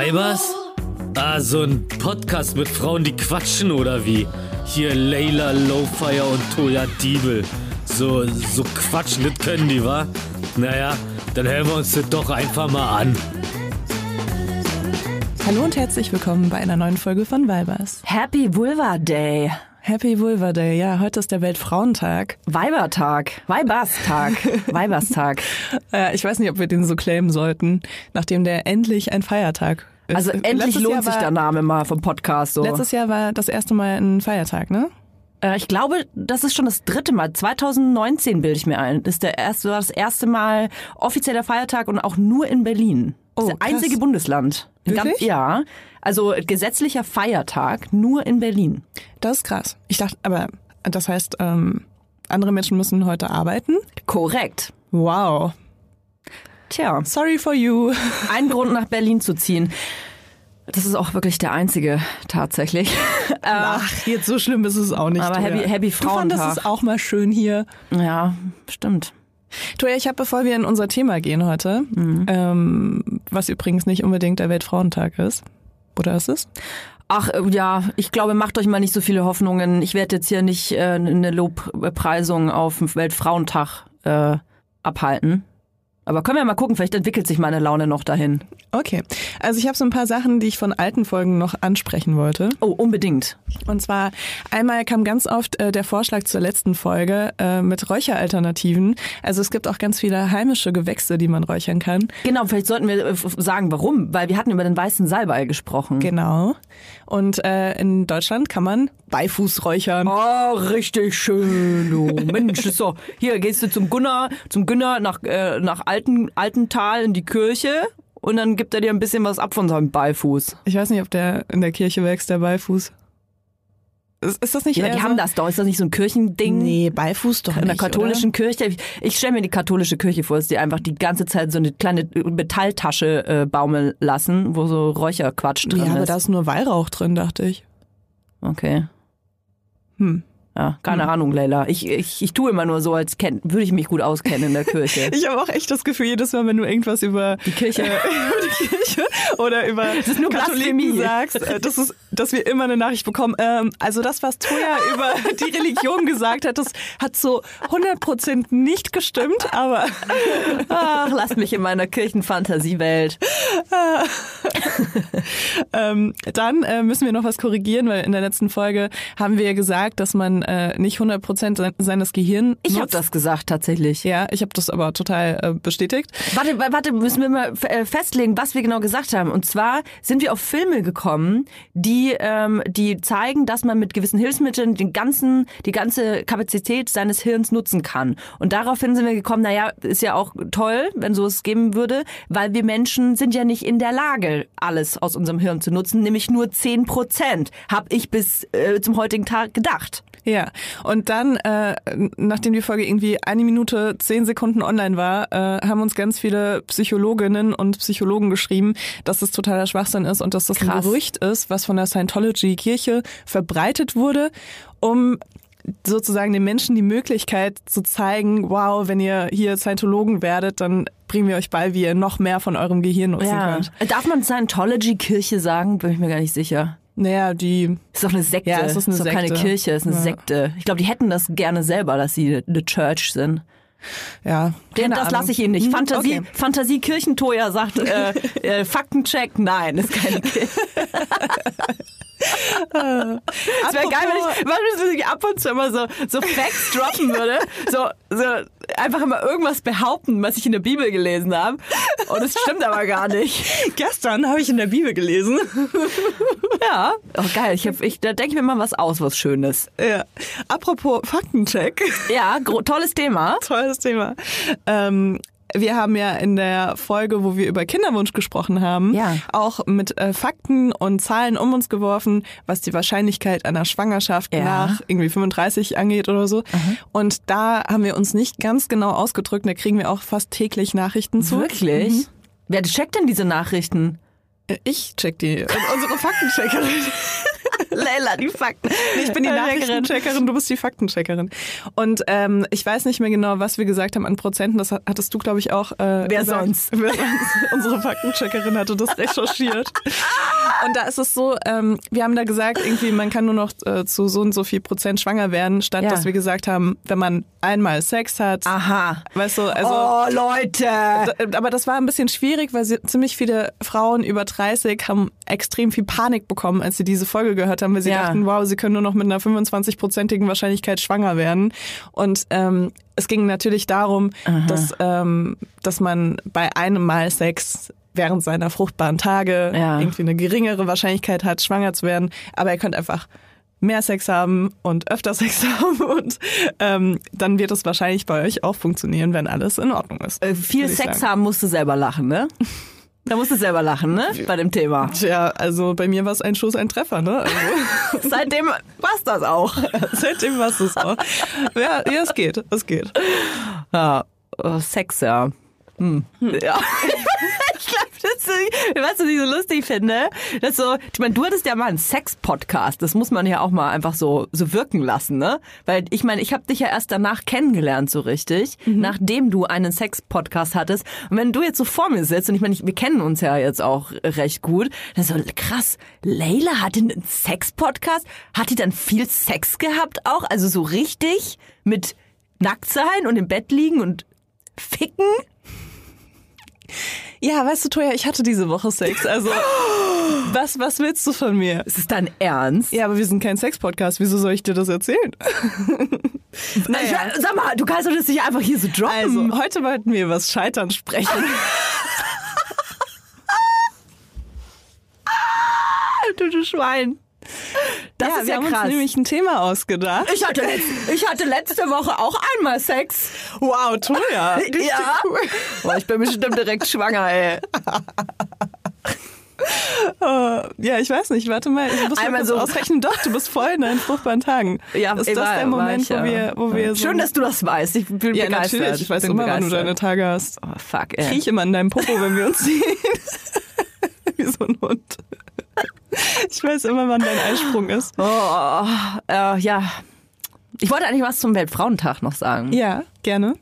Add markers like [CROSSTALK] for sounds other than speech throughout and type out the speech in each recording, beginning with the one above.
Weibers? Ah, so ein Podcast mit Frauen, die quatschen oder wie? Hier Layla Lowfire und Toya Diebel. So, so quatschen, das können die, wa? Naja, dann hören wir uns das doch einfach mal an. Hallo und herzlich willkommen bei einer neuen Folge von Weibers. Happy Vulva Day. Happy Vulva Day. Ja, heute ist der Weltfrauentag. Weibertag. Weiberstag. [LAUGHS] Weiberstag. Äh, ich weiß nicht, ob wir den so claimen sollten, nachdem der endlich ein Feiertag ist. Also endlich Letztes lohnt Jahr sich war, der Name mal vom Podcast so. Letztes Jahr war das erste Mal ein Feiertag, ne? Äh, ich glaube, das ist schon das dritte Mal. 2019 bilde ich mir ein. Das ist der erste, war das erste Mal offizieller Feiertag und auch nur in Berlin. Das Oh, ist das einzige krass. Bundesland. Wirklich? Ganz, ja. Also gesetzlicher Feiertag nur in Berlin. Das ist krass. Ich dachte, aber das heißt, ähm, andere Menschen müssen heute arbeiten? Korrekt. Wow. Tja, Sorry for you. [LAUGHS] ein Grund nach Berlin zu ziehen. Das ist auch wirklich der einzige tatsächlich. [LAUGHS] Ach, jetzt so schlimm ist es auch nicht. Aber. Happy- Happy Du fandest Frauentag. es auch mal schön hier. Ja, stimmt. Toja, ich habe, bevor wir in unser Thema gehen heute, Mhm. ähm, was übrigens nicht unbedingt der Weltfrauentag ist. Oder ist es? Ach äh, ja, ich glaube, macht euch mal nicht so viele Hoffnungen. Ich werde jetzt hier nicht äh, eine Lobpreisung auf den Weltfrauentag äh, abhalten. Aber können wir mal gucken, vielleicht entwickelt sich meine Laune noch dahin. Okay. Also ich habe so ein paar Sachen, die ich von alten Folgen noch ansprechen wollte. Oh, unbedingt. Und zwar einmal kam ganz oft äh, der Vorschlag zur letzten Folge äh, mit Räucheralternativen. Also es gibt auch ganz viele heimische Gewächse, die man räuchern kann. Genau, vielleicht sollten wir äh, sagen, warum. Weil wir hatten über den weißen Salbei gesprochen. Genau. Und äh, in Deutschland kann man Beifuß räuchern. Oh, richtig schön, du. Mensch, so. Hier gehst du zum Gunnar, zum Günner nach, äh, nach Alten, Altental in die Kirche und dann gibt er dir ein bisschen was ab von seinem Beifuß. Ich weiß nicht, ob der in der Kirche wächst, der Beifuß. Ist, ist das nicht Ja, die so? haben das doch. Ist das nicht so ein Kirchending? Nee, Beifuß doch In der nicht, katholischen Kirche. Ich, ich stelle mir die katholische Kirche vor, dass die einfach die ganze Zeit so eine kleine Metalltasche äh, baumeln lassen, wo so Räucherquatsch oder? drin Ja, aber ist. da ist nur Weihrauch drin, dachte ich. okay. Hm. Ja, keine Ahnung, Leila. Ich, ich, ich tue immer nur so, als kenn, würde ich mich gut auskennen in der Kirche. [LAUGHS] Ich habe auch echt das Gefühl, jedes Mal, wenn du irgendwas über Die Kirche. über [LAUGHS] die Kirche oder über Katholiken sagst, äh, das ist, dass wir immer eine Nachricht bekommen. Ähm, also das, was Toya [LAUGHS] über die Religion gesagt hat, das hat so 100% nicht gestimmt, aber Ach, lasst mich in meiner Kirchenfantasiewelt. ähm, dann äh, müssen wir noch was korrigieren, weil in der letzten Folge haben wir ja gesagt, dass man äh, nicht 100% se seines Gehirns Ich habe das gesagt, tatsächlich. Ja, ich habe das aber total äh, bestätigt. Warte, wa- warte, müssen wir mal äh, festlegen, was wir genau gesagt haben. Und zwar sind wir auf Filme gekommen, die, ähm, die zeigen, dass man mit gewissen Hilfsmitteln den ganzen, die ganze Kapazität seines Hirns nutzen kann. Und daraufhin sind wir gekommen, naja, ist ja auch toll, wenn so es geben würde, weil wir Menschen sind ja nicht in der Lage, alles aus unserem Hirn zu nutzen, nämlich nur 10 Prozent, habe ich bis äh, zum heutigen Tag gedacht. Ja, und dann, äh, nachdem die Folge irgendwie eine Minute, zehn Sekunden online war, äh, haben uns ganz viele Psychologinnen und Psychologen geschrieben, dass das totaler Schwachsinn ist und dass das ein Krass. Gerücht ist, was von der Scientology-Kirche verbreitet wurde, um sozusagen den Menschen die Möglichkeit zu zeigen, wow, wenn ihr hier Scientologen werdet, dann bringen wir euch bei, wie ihr noch mehr von eurem Gehirn nutzen könnt. Darf man Scientology-Kirche sagen? Bin ich mir gar nicht sicher. Naja, die Ist doch eine Sekte. Ja, es ist eine doch keine. Kirche, es ist eine Ja. Sekte. Ich glaube, die hätten das gerne selber, dass sie eine Church sind. ja, keine das lasse ich Ihnen nicht. Hm, Fantasie, okay. Fantasie Kirchentoja sagt, äh, [LAUGHS] äh, Faktencheck, nein, ist keine Kirche. [LAUGHS] Es wäre geil, wenn ich, wenn ich ab und zu immer so, so Facts droppen würde. So, so einfach immer irgendwas behaupten, was ich in der Bibel gelesen habe. Und es stimmt aber gar nicht. Gestern habe ich in der Bibel gelesen. Ja. Oh, geil. Ich, hab, ich, da denke ich mir mal was aus, was Schönes. Ja. Apropos Faktencheck. Ja, tolles Thema. Tolles Thema. Ähm, wir haben ja in der Folge, wo wir über Kinderwunsch gesprochen haben, Ja. auch mit äh, Fakten und Zahlen um uns geworfen, was die Wahrscheinlichkeit einer Schwangerschaft Ja. nach irgendwie 35 angeht oder so. Und da haben wir uns nicht ganz genau ausgedrückt. Da kriegen wir auch fast täglich Nachrichten zu. Wirklich? Mhm. Wer checkt denn diese Nachrichten? Äh, Ich check die. Und unsere Faktencheckerin. [LAUGHS] Leila, die Fakten. Ich bin die Nachrichtencheckerin, du bist die Faktencheckerin. Und ähm, ich weiß nicht mehr genau, was wir gesagt haben an Prozenten. Das hattest du, glaube ich, auch. Äh, Wer gesagt. sonst? [LAUGHS] Wer sonst? Unsere Faktencheckerin hatte das recherchiert. Und da ist es so, ähm, wir haben da gesagt, irgendwie, man kann nur noch äh, zu so und so viel Prozent schwanger werden, statt Ja. dass wir gesagt haben, wenn man einmal Sex hat. Aha. Weißt du, also. oh, Leute. Aber das war ein bisschen schwierig, weil sie, ziemlich viele Frauen über 30 haben extrem viel Panik bekommen, als sie diese Folge gehört haben, weil sie Ja. dachten, wow, sie können nur noch mit einer 25-prozentigen Wahrscheinlichkeit schwanger werden. Und ähm, es ging natürlich darum, dass, ähm, dass man bei einem Mal Sex während seiner fruchtbaren Tage Ja. irgendwie eine geringere Wahrscheinlichkeit hat, schwanger zu werden. Aber ihr könnt einfach mehr Sex haben und öfter [LAUGHS] Sex haben und ähm, dann wird es wahrscheinlich bei euch auch funktionieren, wenn alles in Ordnung ist. Äh, viel Sex sagen. haben musst du selber lachen, ne? [LAUGHS] Da musst du selber lachen, ne? Bei dem Thema. Tja, also bei mir war es ein Schuss, ein Treffer, ne? Also, [LAUGHS] [LAUGHS] Seitdem war's das auch. seitdem war es auch. Ja, ja, es geht, es geht. Ja, äh, Sex, ja. Hm. Ja. ich glaube, das ist, weißt du, was ich so lustig finde? Das so, ich meine, du hattest ja mal einen Sex-Podcast. Das muss man ja auch mal einfach so, so wirken lassen, ne? Weil ich meine, ich habe dich ja erst danach kennengelernt, so richtig, nachdem du einen Sex-Podcast hattest. Und wenn du jetzt so vor mir sitzt, und ich meine, wir kennen uns ja jetzt auch recht gut, dann so, krass, Leila hatte einen Sex-Podcast? Hat die dann viel Sex gehabt auch? Also so richtig mit nackt sein und im Bett liegen und ficken? Ja, weißt du, Toja, ich hatte diese Woche Sex. Also, [GASPS] was, was willst du von mir? Ist es dein Ernst? Ja, aber wir sind kein Sex-Podcast. Wieso soll ich dir das erzählen? [LAUGHS] naja. Sag mal, du kannst doch das nicht einfach hier so droppen. Also, heute wollten wir über das Scheitern sprechen. [LAUGHS] [LAUGHS] du, du Schwein. Das ja, ist wir ja haben krass. uns nämlich ein Thema ausgedacht. ich, hatte letz, ich hatte letzte Woche auch einmal Sex. Wow. Richtig Ja. cool. Boah, ich bin bestimmt direkt schwanger, ey. Äh, [LAUGHS] ja, ich weiß nicht. Warte mal, ich muss mal Einmal so- ausrechnen. Doch, du bist voll in deinen fruchtbaren Tagen. Ja, ist ey, das der Moment, ich, ja. wo wir, wo wir so Schön, dass du das weißt. Ich bin ja, begeistert. natürlich. Ich weiß bin immer, wann du begeistert. deine Tage hast. Oh, fuck, ey. Riech immer an deinem Popo, wenn wir uns [LAUGHS] sehen. [LAUGHS] Wie so ein Hund. [LAUGHS] Ich weiß immer, wann dein Eisprung ist. Oh, äh, ja. Ich wollte eigentlich was zum Weltfrauentag noch sagen. Ja, gerne.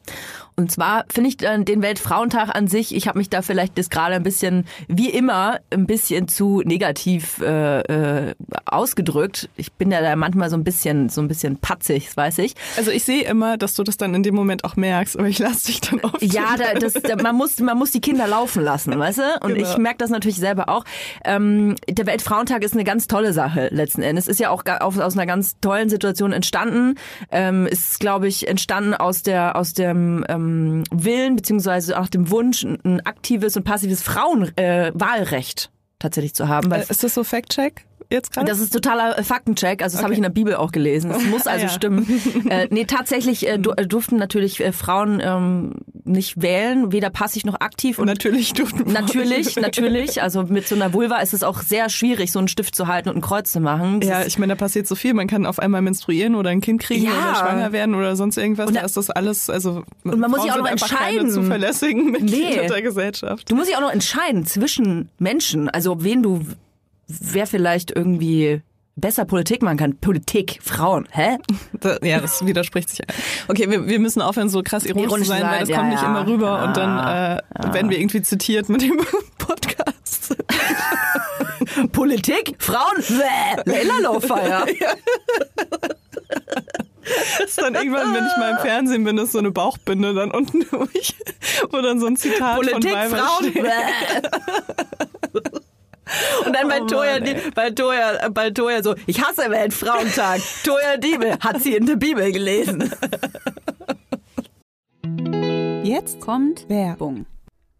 Und zwar finde ich äh, den Weltfrauentag an sich, ich habe mich da vielleicht das gerade ein bisschen, wie immer, ein bisschen zu negativ äh, äh, ausgedrückt. Ich bin ja da manchmal so ein bisschen, so ein bisschen patzig, das weiß ich. Also ich sehe immer, dass du das dann in dem Moment auch merkst, aber ich lasse dich dann oft. Ja, da, das, da, man, muss, man muss die Kinder laufen lassen, weißt du? Und Genau. ich merke das natürlich selber auch. Ähm, der Weltfrauentag ist eine ganz tolle Sache letzten Endes. Ist ja auch auf, aus einer ganz tollen Situation entstanden. Ähm, ist, glaube ich, entstanden aus der aus dem ähm, Willen beziehungsweise auch dem Wunsch, ein, aktives und passives Frauenwahlrecht äh, tatsächlich zu haben. Äh, Ist das so Fact-Check jetzt gerade? das ist totaler äh, Faktencheck, also das habe ich in der Bibel auch gelesen. Das muss also [LAUGHS] Ja. stimmen. Äh, nee, tatsächlich äh, äh, durften natürlich äh, Frauen ähm, nicht wählen, weder passiv noch aktiv. Und natürlich durften natürlich, natürlich, also mit so einer Vulva ist es auch sehr schwierig, so einen Stift zu halten und ein Kreuz zu machen. Das Ja, ich meine, da passiert so viel. Man kann auf einmal menstruieren oder ein Kind kriegen Ja. oder schwanger werden oder sonst irgendwas. Und da da- ist das alles, also Und man muss sich Frauen auch noch einfach keine entscheiden. zuverlässigen Mitglieder Nee. der Gesellschaft. du musst dich auch noch entscheiden zwischen Menschen, also wen du, wer vielleicht irgendwie besser Politik machen kann. Politik, Frauen, hä? Ja, das widerspricht sich. Okay, wir, wir müssen aufhören, so krass ironisch, Ironisch zu sein, weil das ja, kommt nicht ja. immer rüber Ja, und dann äh, werden wir irgendwie zitiert mit dem [LAUGHS] Podcast. [LAUGHS] Politik, Frauen, Leila Lowfire. [LAUGHS] Das ist dann irgendwann, wenn ich mal im Fernsehen bin, ist so eine Bauchbinde dann unten durch, wo dann so ein Zitat von Politik, Weibern Frauen. Und dann bei Oh Toya, bei Toya, bei Toya so, ich hasse Weltfrauentag. Toya Diebel hat sie in der Bibel gelesen. Jetzt kommt Werbung.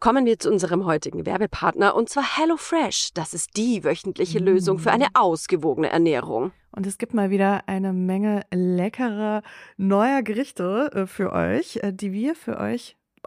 Kommen wir zu unserem heutigen Werbepartner und zwar HelloFresh. Das ist die wöchentliche Lösung für eine ausgewogene Ernährung. Und es gibt mal wieder eine Menge leckerer neuer Gerichte äh, für euch, äh, die wir für euch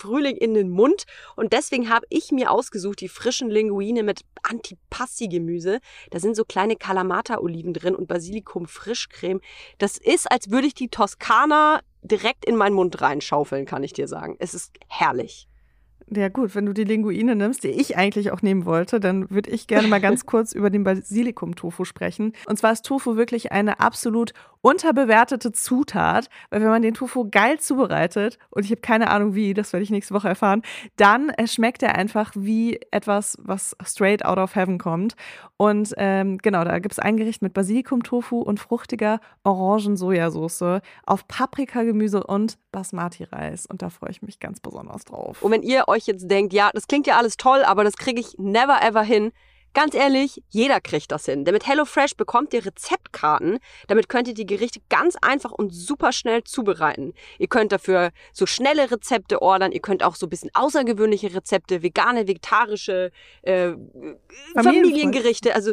Frühling in den Mund. Und deswegen habe ich mir ausgesucht die frischen Linguine mit Antipasti-Gemüse. Da sind so kleine Kalamata-Oliven drin und Basilikum-Frischcreme. Das ist, als würde ich die Toskana direkt in meinen Mund reinschaufeln, kann ich dir sagen. Es ist herrlich. Ja gut, wenn du die Linguine nimmst, die ich eigentlich auch nehmen wollte, dann würde ich gerne mal ganz [LAUGHS] kurz über den Basilikum-Tofu sprechen. Und zwar ist Tofu wirklich eine absolut unterbewertete Zutat, weil wenn man den Tofu geil zubereitet, und ich habe keine Ahnung wie, das werde ich nächste Woche erfahren, dann äh, schmeckt er einfach wie etwas, was straight out of heaven kommt. Und ähm, genau, da gibt es ein Gericht mit Basilikum-Tofu und fruchtiger Orangen-Sojasauce auf Paprikagemüse und Basmati-Reis. Und da freue ich mich ganz besonders drauf. Und wenn ihr euch jetzt denkt, ja, das klingt ja alles toll, aber das kriege ich never ever hin. Ganz ehrlich, jeder kriegt das hin. Denn mit HelloFresh bekommt ihr Rezeptkarten. Damit könnt ihr die Gerichte ganz einfach und super schnell zubereiten. Ihr könnt dafür so schnelle Rezepte ordern. Ihr könnt auch so ein bisschen außergewöhnliche Rezepte, vegane, vegetarische, äh, Familiengerichte. Also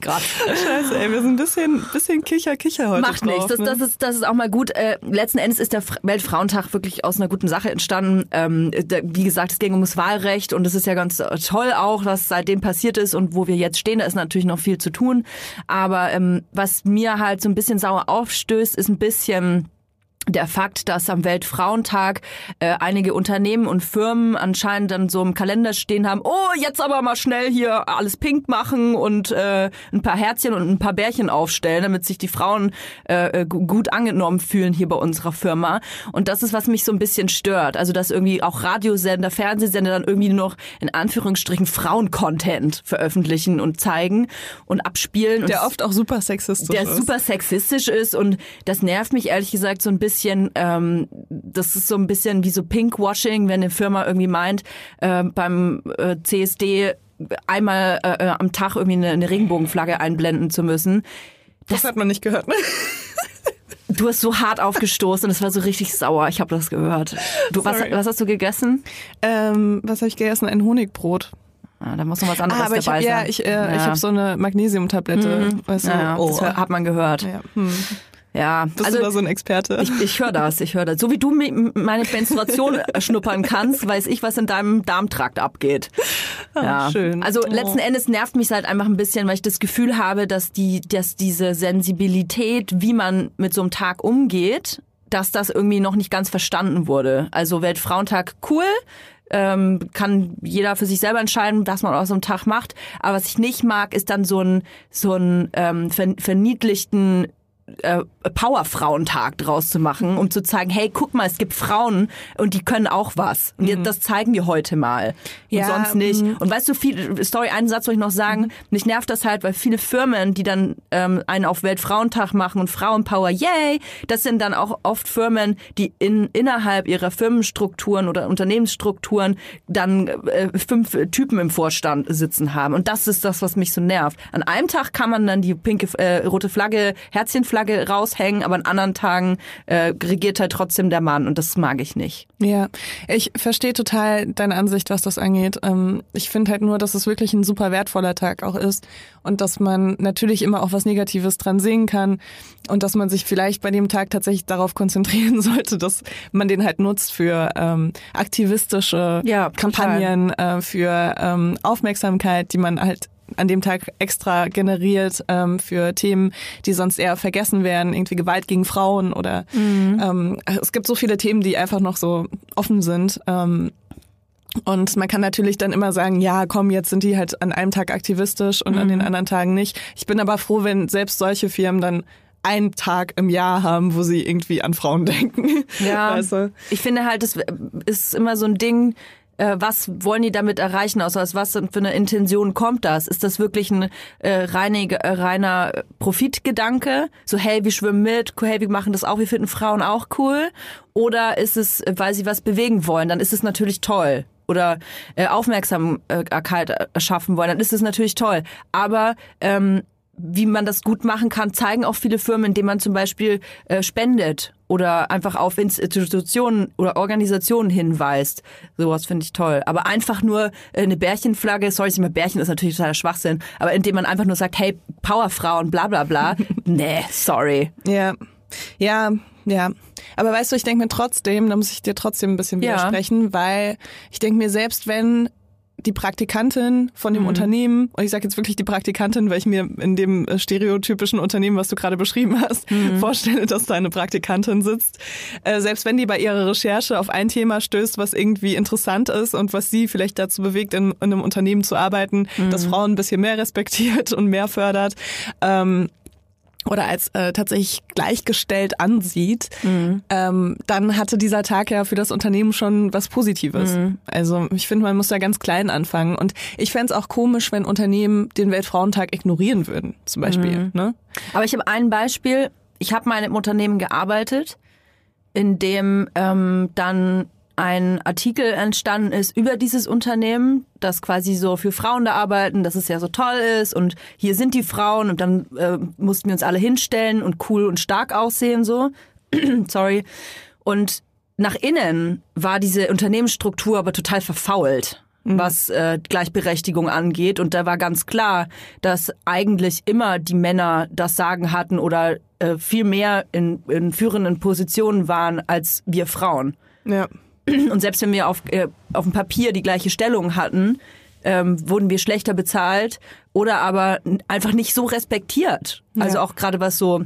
Grad. Scheiße, ey, wir sind ein bisschen, bisschen Kicher-Kicher heute Macht drauf, nichts. Das, ne? das, ist, das ist auch mal gut. Äh, letzten Endes ist der Fr- Weltfrauentag wirklich aus einer guten Sache entstanden. Ähm, da, wie gesagt, es ging ums Wahlrecht und es ist ja ganz äh, toll auch, was seitdem passiert ist und wo wir jetzt stehen. Da ist natürlich noch viel zu tun. Aber ähm, was mir halt so ein bisschen sauer aufstößt, ist ein bisschen der Fakt, dass am Weltfrauentag äh, einige Unternehmen und Firmen anscheinend dann so im Kalender stehen haben, oh, jetzt aber mal schnell hier alles pink machen und äh, ein paar Herzchen und ein paar Bärchen aufstellen, damit sich die Frauen äh, gu- gut angenommen fühlen hier bei unserer Firma. Und das ist, was mich so ein bisschen stört. Also, dass irgendwie auch Radiosender, Fernsehsender dann irgendwie nur noch in Anführungsstrichen Frauen-Content veröffentlichen und zeigen und abspielen. und Der oft auch super sexistisch der ist. super sexistisch ist und das nervt mich ehrlich gesagt so ein bisschen. Ähm, das ist so ein bisschen wie so Pinkwashing, wenn eine Firma irgendwie meint, äh, beim äh, CSD einmal äh, äh, am Tag irgendwie eine, eine Regenbogenflagge einblenden zu müssen. das hat man nicht gehört. ne? Du hast so hart aufgestoßen es war so richtig sauer. Ich habe das gehört. Du, was, was hast du gegessen? ähm, was habe ich gegessen? Ein Honigbrot. Ah, da muss noch was anderes Ah, aber ich dabei habe ja, sein. ich, äh, ich habe so eine Magnesiumtablette. Weißt du? ja, ja, oh. das hat man gehört. ja. Hm. Ja, Bist also du da so ein Experte? Ich, ich höre das, ich höre das. So wie du meine Menstruation [LAUGHS] schnuppern kannst, weiß ich, was in deinem Darmtrakt abgeht. Ah, schön. Also Oh. letzten Endes nervt mich halt einfach ein bisschen, weil ich das Gefühl habe, dass die, dass diese Sensibilität, wie man mit so einem Tag umgeht, dass das irgendwie noch nicht ganz verstanden wurde. Also Weltfrauentag cool. Ähm, kann jeder für sich selber entscheiden, was man aus so einem Tag macht. Aber was ich nicht mag, ist dann so ein so ein ähm, ver verniedlichten äh, Powerfrauentag draus zu machen, um zu zeigen, hey, guck mal, es gibt Frauen und die können auch was. Und jetzt, das zeigen wir heute mal. Und Ja, sonst nicht. mhm. Und weißt du, viel, Story, einen Satz wollte ich noch sagen, mich nervt das halt, weil viele Firmen, die dann ähm, einen auf Weltfrauentag machen und Frauenpower, yay, das sind dann auch oft Firmen, die in, innerhalb ihrer Firmenstrukturen oder Unternehmensstrukturen dann äh, fünf Typen im Vorstand sitzen haben. Und das ist das, was mich so nervt. An einem Tag kann man dann die pinke, äh, rote Flagge, Herzchenflagge Bärchenflagge raushängen, aber an anderen Tagen äh, regiert halt trotzdem der Mann und das mag ich nicht. Ja, ich verstehe total deine Ansicht, was das angeht. Ähm, ich finde halt nur, dass es wirklich ein super wertvoller Tag auch ist und dass man natürlich immer auch was Negatives dran sehen kann und dass man sich vielleicht bei dem Tag tatsächlich darauf konzentrieren [LAUGHS] sollte, dass man den halt nutzt für ähm, aktivistische Ja, Kampagnen, äh, für ähm, Aufmerksamkeit, die man halt an dem Tag extra generiert ähm, für Themen, die sonst eher vergessen werden, irgendwie Gewalt gegen Frauen oder ähm, es gibt so viele Themen, die einfach noch so offen sind. Ähm, und man kann natürlich dann immer sagen, ja, komm, jetzt sind die halt an einem Tag aktivistisch und an den anderen Tagen nicht. Ich bin aber froh, wenn selbst solche Firmen dann einen Tag im Jahr haben, wo sie irgendwie an Frauen [LAUGHS] denken. Ja, du? ich finde halt, es ist immer so ein Ding, äh, was wollen die damit erreichen? Also aus was für eine Intention kommt das? Ist das wirklich ein äh, reinig, äh, reiner Profitgedanke? So, hey, wir schwimmen mit, hey, wir machen das auch, wir finden Frauen auch cool? Oder ist es, weil sie was bewegen wollen? Dann ist es natürlich toll. Oder äh, Aufmerksamkeit erschaffen wollen, dann ist es natürlich toll. Aber ähm, wie man das gut machen kann, zeigen auch viele Firmen, indem man zum Beispiel äh, spendet oder einfach auf Institutionen oder Organisationen hinweist. Sowas finde ich toll. Aber einfach nur äh, eine Bärchenflagge, sorry, ich mal Bärchen ist natürlich totaler Schwachsinn, aber indem man einfach nur sagt, hey, Powerfrauen, bla bla bla. [LAUGHS] nee, sorry. Ja, ja, ja. Aber weißt du, ich denke mir trotzdem, da muss ich dir trotzdem ein bisschen Ja. widersprechen, weil ich denke mir selbst, wenn die Praktikantin von dem Unternehmen, und ich sage jetzt wirklich die Praktikantin, weil ich mir in dem äh, stereotypischen Unternehmen, was du gerade beschrieben hast, vorstelle, dass da eine Praktikantin sitzt. Äh, selbst wenn die bei ihrer Recherche auf ein Thema stößt, was irgendwie interessant ist und was sie vielleicht dazu bewegt, in, in einem Unternehmen zu arbeiten, das Frauen ein bisschen mehr respektiert und mehr fördert, ähm, oder als äh, tatsächlich gleichgestellt ansieht, ähm, dann hatte dieser Tag ja für das Unternehmen schon was Positives. Also ich finde, man muss da ganz klein anfangen. Und ich fänd's auch komisch, wenn Unternehmen den Weltfrauentag ignorieren würden, zum Beispiel. Ne? Aber ich habe ein Beispiel. Ich habe mal in einem Unternehmen gearbeitet, in dem ähm, dann ein Artikel entstanden ist über dieses Unternehmen, das quasi so für Frauen da arbeiten, dass es ja so toll ist und hier sind die Frauen und dann äh, mussten wir uns alle hinstellen und cool und stark aussehen so. [CLEARS THROAT] Sorry. Und nach innen war diese Unternehmensstruktur aber total verfault, was äh, Gleichberechtigung angeht. Und da war ganz klar, dass eigentlich immer die Männer das Sagen hatten oder äh, viel mehr in, in führenden Positionen waren als wir Frauen. Ja. [CLEARS THROAT] Und selbst wenn wir auf, äh, auf dem Papier die gleiche Stellung hatten, ähm, wurden wir schlechter bezahlt oder aber einfach nicht so respektiert. Also Ja. auch gerade was so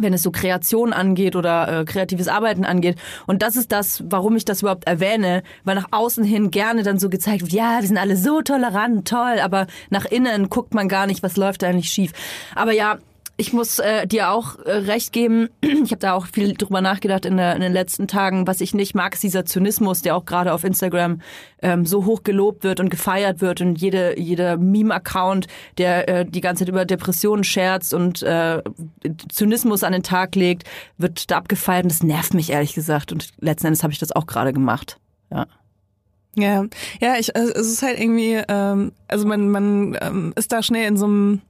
wenn es so Kreation angeht oder äh, kreatives Arbeiten angeht. Und das ist das, warum ich das überhaupt erwähne, weil nach außen hin gerne dann so gezeigt wird, ja, wir sind alle so tolerant, toll, aber nach innen guckt man gar nicht, was läuft da eigentlich schief. Aber ja, ich muss äh, dir auch äh, recht geben. [CLEARS THROAT] Ich habe da auch viel drüber nachgedacht in, der, in den letzten Tagen. Was ich nicht mag, ist dieser Zynismus, der auch gerade auf Instagram ähm, so hoch gelobt wird und gefeiert wird und jede jeder Meme-Account, der äh, die ganze Zeit über Depressionen scherzt und äh, Zynismus an den Tag legt, wird da abgefeiert. Und das nervt mich ehrlich gesagt. Und letzten Endes habe ich das auch gerade gemacht. Ja. Ja, ja, ich, äh, es ist halt irgendwie, ähm, also man, man ähm, ist da schnell in so einem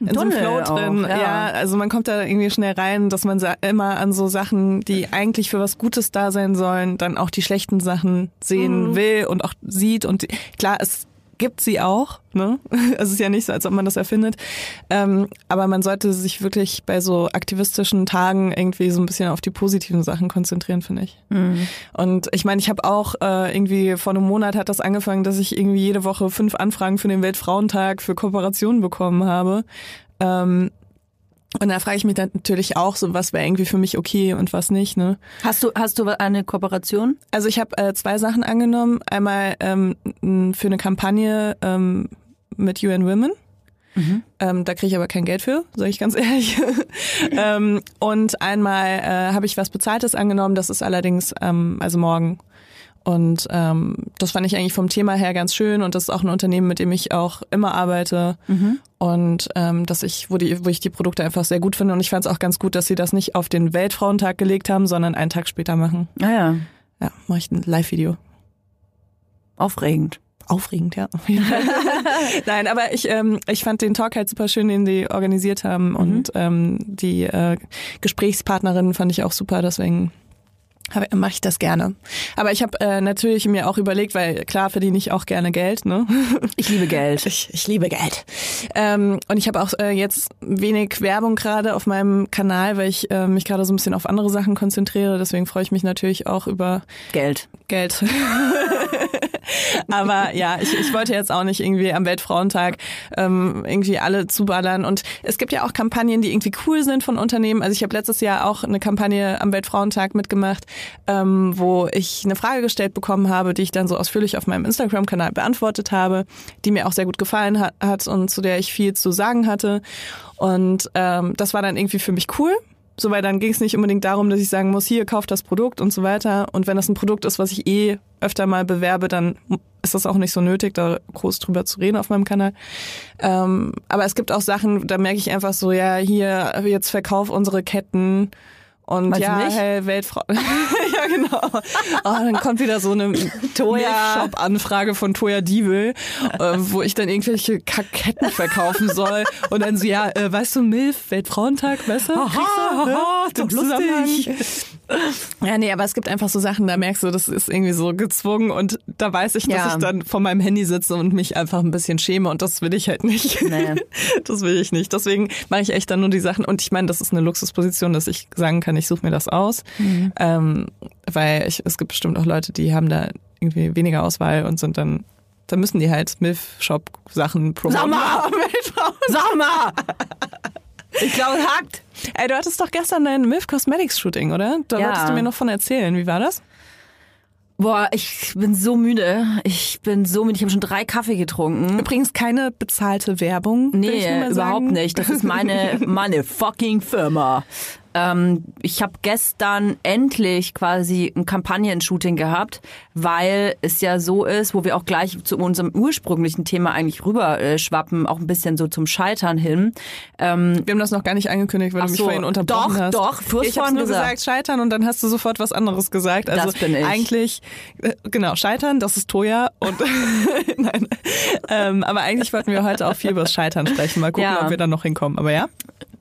in so einem Flow auch, drin. ja. ja. also man kommt da irgendwie schnell rein, dass man immer an so Sachen, die eigentlich für was Gutes da sein sollen, dann auch die schlechten Sachen sehen will und auch sieht. Und klar, es gibt sie auch. Ne? [LAUGHS] Es ist ja nicht so, als ob man das erfindet. Ähm, aber man sollte sich wirklich bei so aktivistischen Tagen irgendwie so ein bisschen auf die positiven Sachen konzentrieren, finde ich. Und ich meine, ich habe auch äh, irgendwie vor einem Monat hat das angefangen, dass ich irgendwie jede Woche fünf Anfragen für den Weltfrauentag für Kooperationen bekommen habe. Ähm, und da frage ich mich dann natürlich auch so, was wäre irgendwie für mich okay und was nicht. Ne? Hast du hast du eine Kooperation? Also ich habe äh, zwei Sachen angenommen. Einmal ähm, für eine Kampagne ähm, mit UN Women. Ähm, da kriege ich aber kein Geld für, sage ich ganz [LAUGHS] ehrlich. ähm, und einmal äh, habe ich was Bezahltes angenommen, das ist allerdings ähm, also morgen. Und ähm, das fand ich eigentlich vom Thema her ganz schön und das ist auch ein Unternehmen, mit dem ich auch immer arbeite und ähm, dass ich, wo, die, wo ich die Produkte einfach sehr gut finde und ich fand es auch ganz gut, dass sie das nicht auf den Weltfrauentag gelegt haben, sondern einen Tag später machen. Naja, Ja, mache ich ein Live-Video. aufregend. aufregend, ja. [LAUGHS] Nein, aber ich, ähm, ich fand den Talk halt super schön, den die organisiert haben und ähm, die äh, Gesprächspartnerin fand ich auch super, deswegen mache ich das gerne. Aber ich habe äh, natürlich mir auch überlegt, weil klar verdiene ich auch gerne Geld. Ne? [LAUGHS] Ich liebe Geld. Ich, ich liebe Geld. Ähm, und ich habe auch äh, jetzt wenig Werbung gerade auf meinem Kanal, weil ich äh, mich gerade so ein bisschen auf andere Sachen konzentriere. Deswegen freue ich mich natürlich auch über Geld. Geld. [LAUGHS] Aber ja, ich, ich wollte jetzt auch nicht irgendwie am Weltfrauentag ähm, irgendwie alle zuballern. Und es gibt ja auch Kampagnen, die irgendwie cool sind von Unternehmen. Also ich habe letztes Jahr auch eine Kampagne am Weltfrauentag mitgemacht, ähm, wo ich eine Frage gestellt bekommen habe, die ich dann so ausführlich auf meinem Instagram-Kanal beantwortet habe, die mir auch sehr gut gefallen hat, hat und zu der ich viel zu sagen hatte. Und ähm, das war dann irgendwie für mich cool. So, weil dann ging es nicht unbedingt darum, dass ich sagen muss, hier, kauft das Produkt und so weiter. Und wenn das ein Produkt ist, was ich eh öfter mal bewerbe, dann ist das auch nicht so nötig, da groß drüber zu reden auf meinem Kanal. Ähm, aber es gibt auch Sachen, da merke ich einfach so, ja, hier, jetzt verkauf unsere Ketten und Meinst ja, hey, Weltfrau. [LAUGHS] ja, genau. Oh, dann kommt wieder so eine Toya-Shop-Anfrage von Toya Diebel, äh, wo ich dann irgendwelche Kaketten verkaufen soll. Und dann so, ja, äh, weißt du, Milf, Weltfrauentag, weißt du? Du, haha, Den doch lustig. Ja, nee, aber es gibt einfach so Sachen, da merkst du, das ist irgendwie so gezwungen und da weiß ich, dass Ja. ich dann vor meinem Handy sitze und mich einfach ein bisschen schäme und das will ich halt nicht. Nee. [LAUGHS] Das will ich nicht. Deswegen mache ich echt dann nur die Sachen und ich meine, das ist eine Luxusposition, dass ich sagen kann, ich suche mir das aus, ähm, weil ich, es gibt bestimmt auch Leute, die haben da irgendwie weniger Auswahl und sind dann da müssen die halt Milf-Shop-Sachen promoten. Sag. [LAUGHS] Sag mal! Ich glaube, es hackt. Ey, du hattest doch gestern dein Milf Cosmetics Shooting, oder? Da Ja. wolltest du mir noch von erzählen. Wie war das? Boah, ich bin so müde. Ich bin so müde. Ich habe schon drei Kaffee getrunken. Übrigens keine bezahlte Werbung. Nee, überhaupt nicht. Das ist meine, [LAUGHS] meine fucking Firma. Ähm, ich habe gestern endlich quasi ein Kampagnen-Shooting gehabt, weil es ja so ist, wo wir auch gleich zu unserem ursprünglichen Thema eigentlich rüber äh, schwappen, auch ein bisschen so zum Scheitern hin. Ähm, Wir haben das noch gar nicht angekündigt, weil du mich so, vorhin unterbrochen doch, hast. doch, du hast ich habe nur gesagt. gesagt. scheitern und dann hast du sofort was anderes gesagt. Also Das bin ich. eigentlich äh, genau scheitern, das ist Toya und [LAUGHS] nein. Ähm, aber eigentlich wollten wir heute auch viel über das Scheitern sprechen. Mal gucken, Ja. ob wir da noch hinkommen. Aber ja,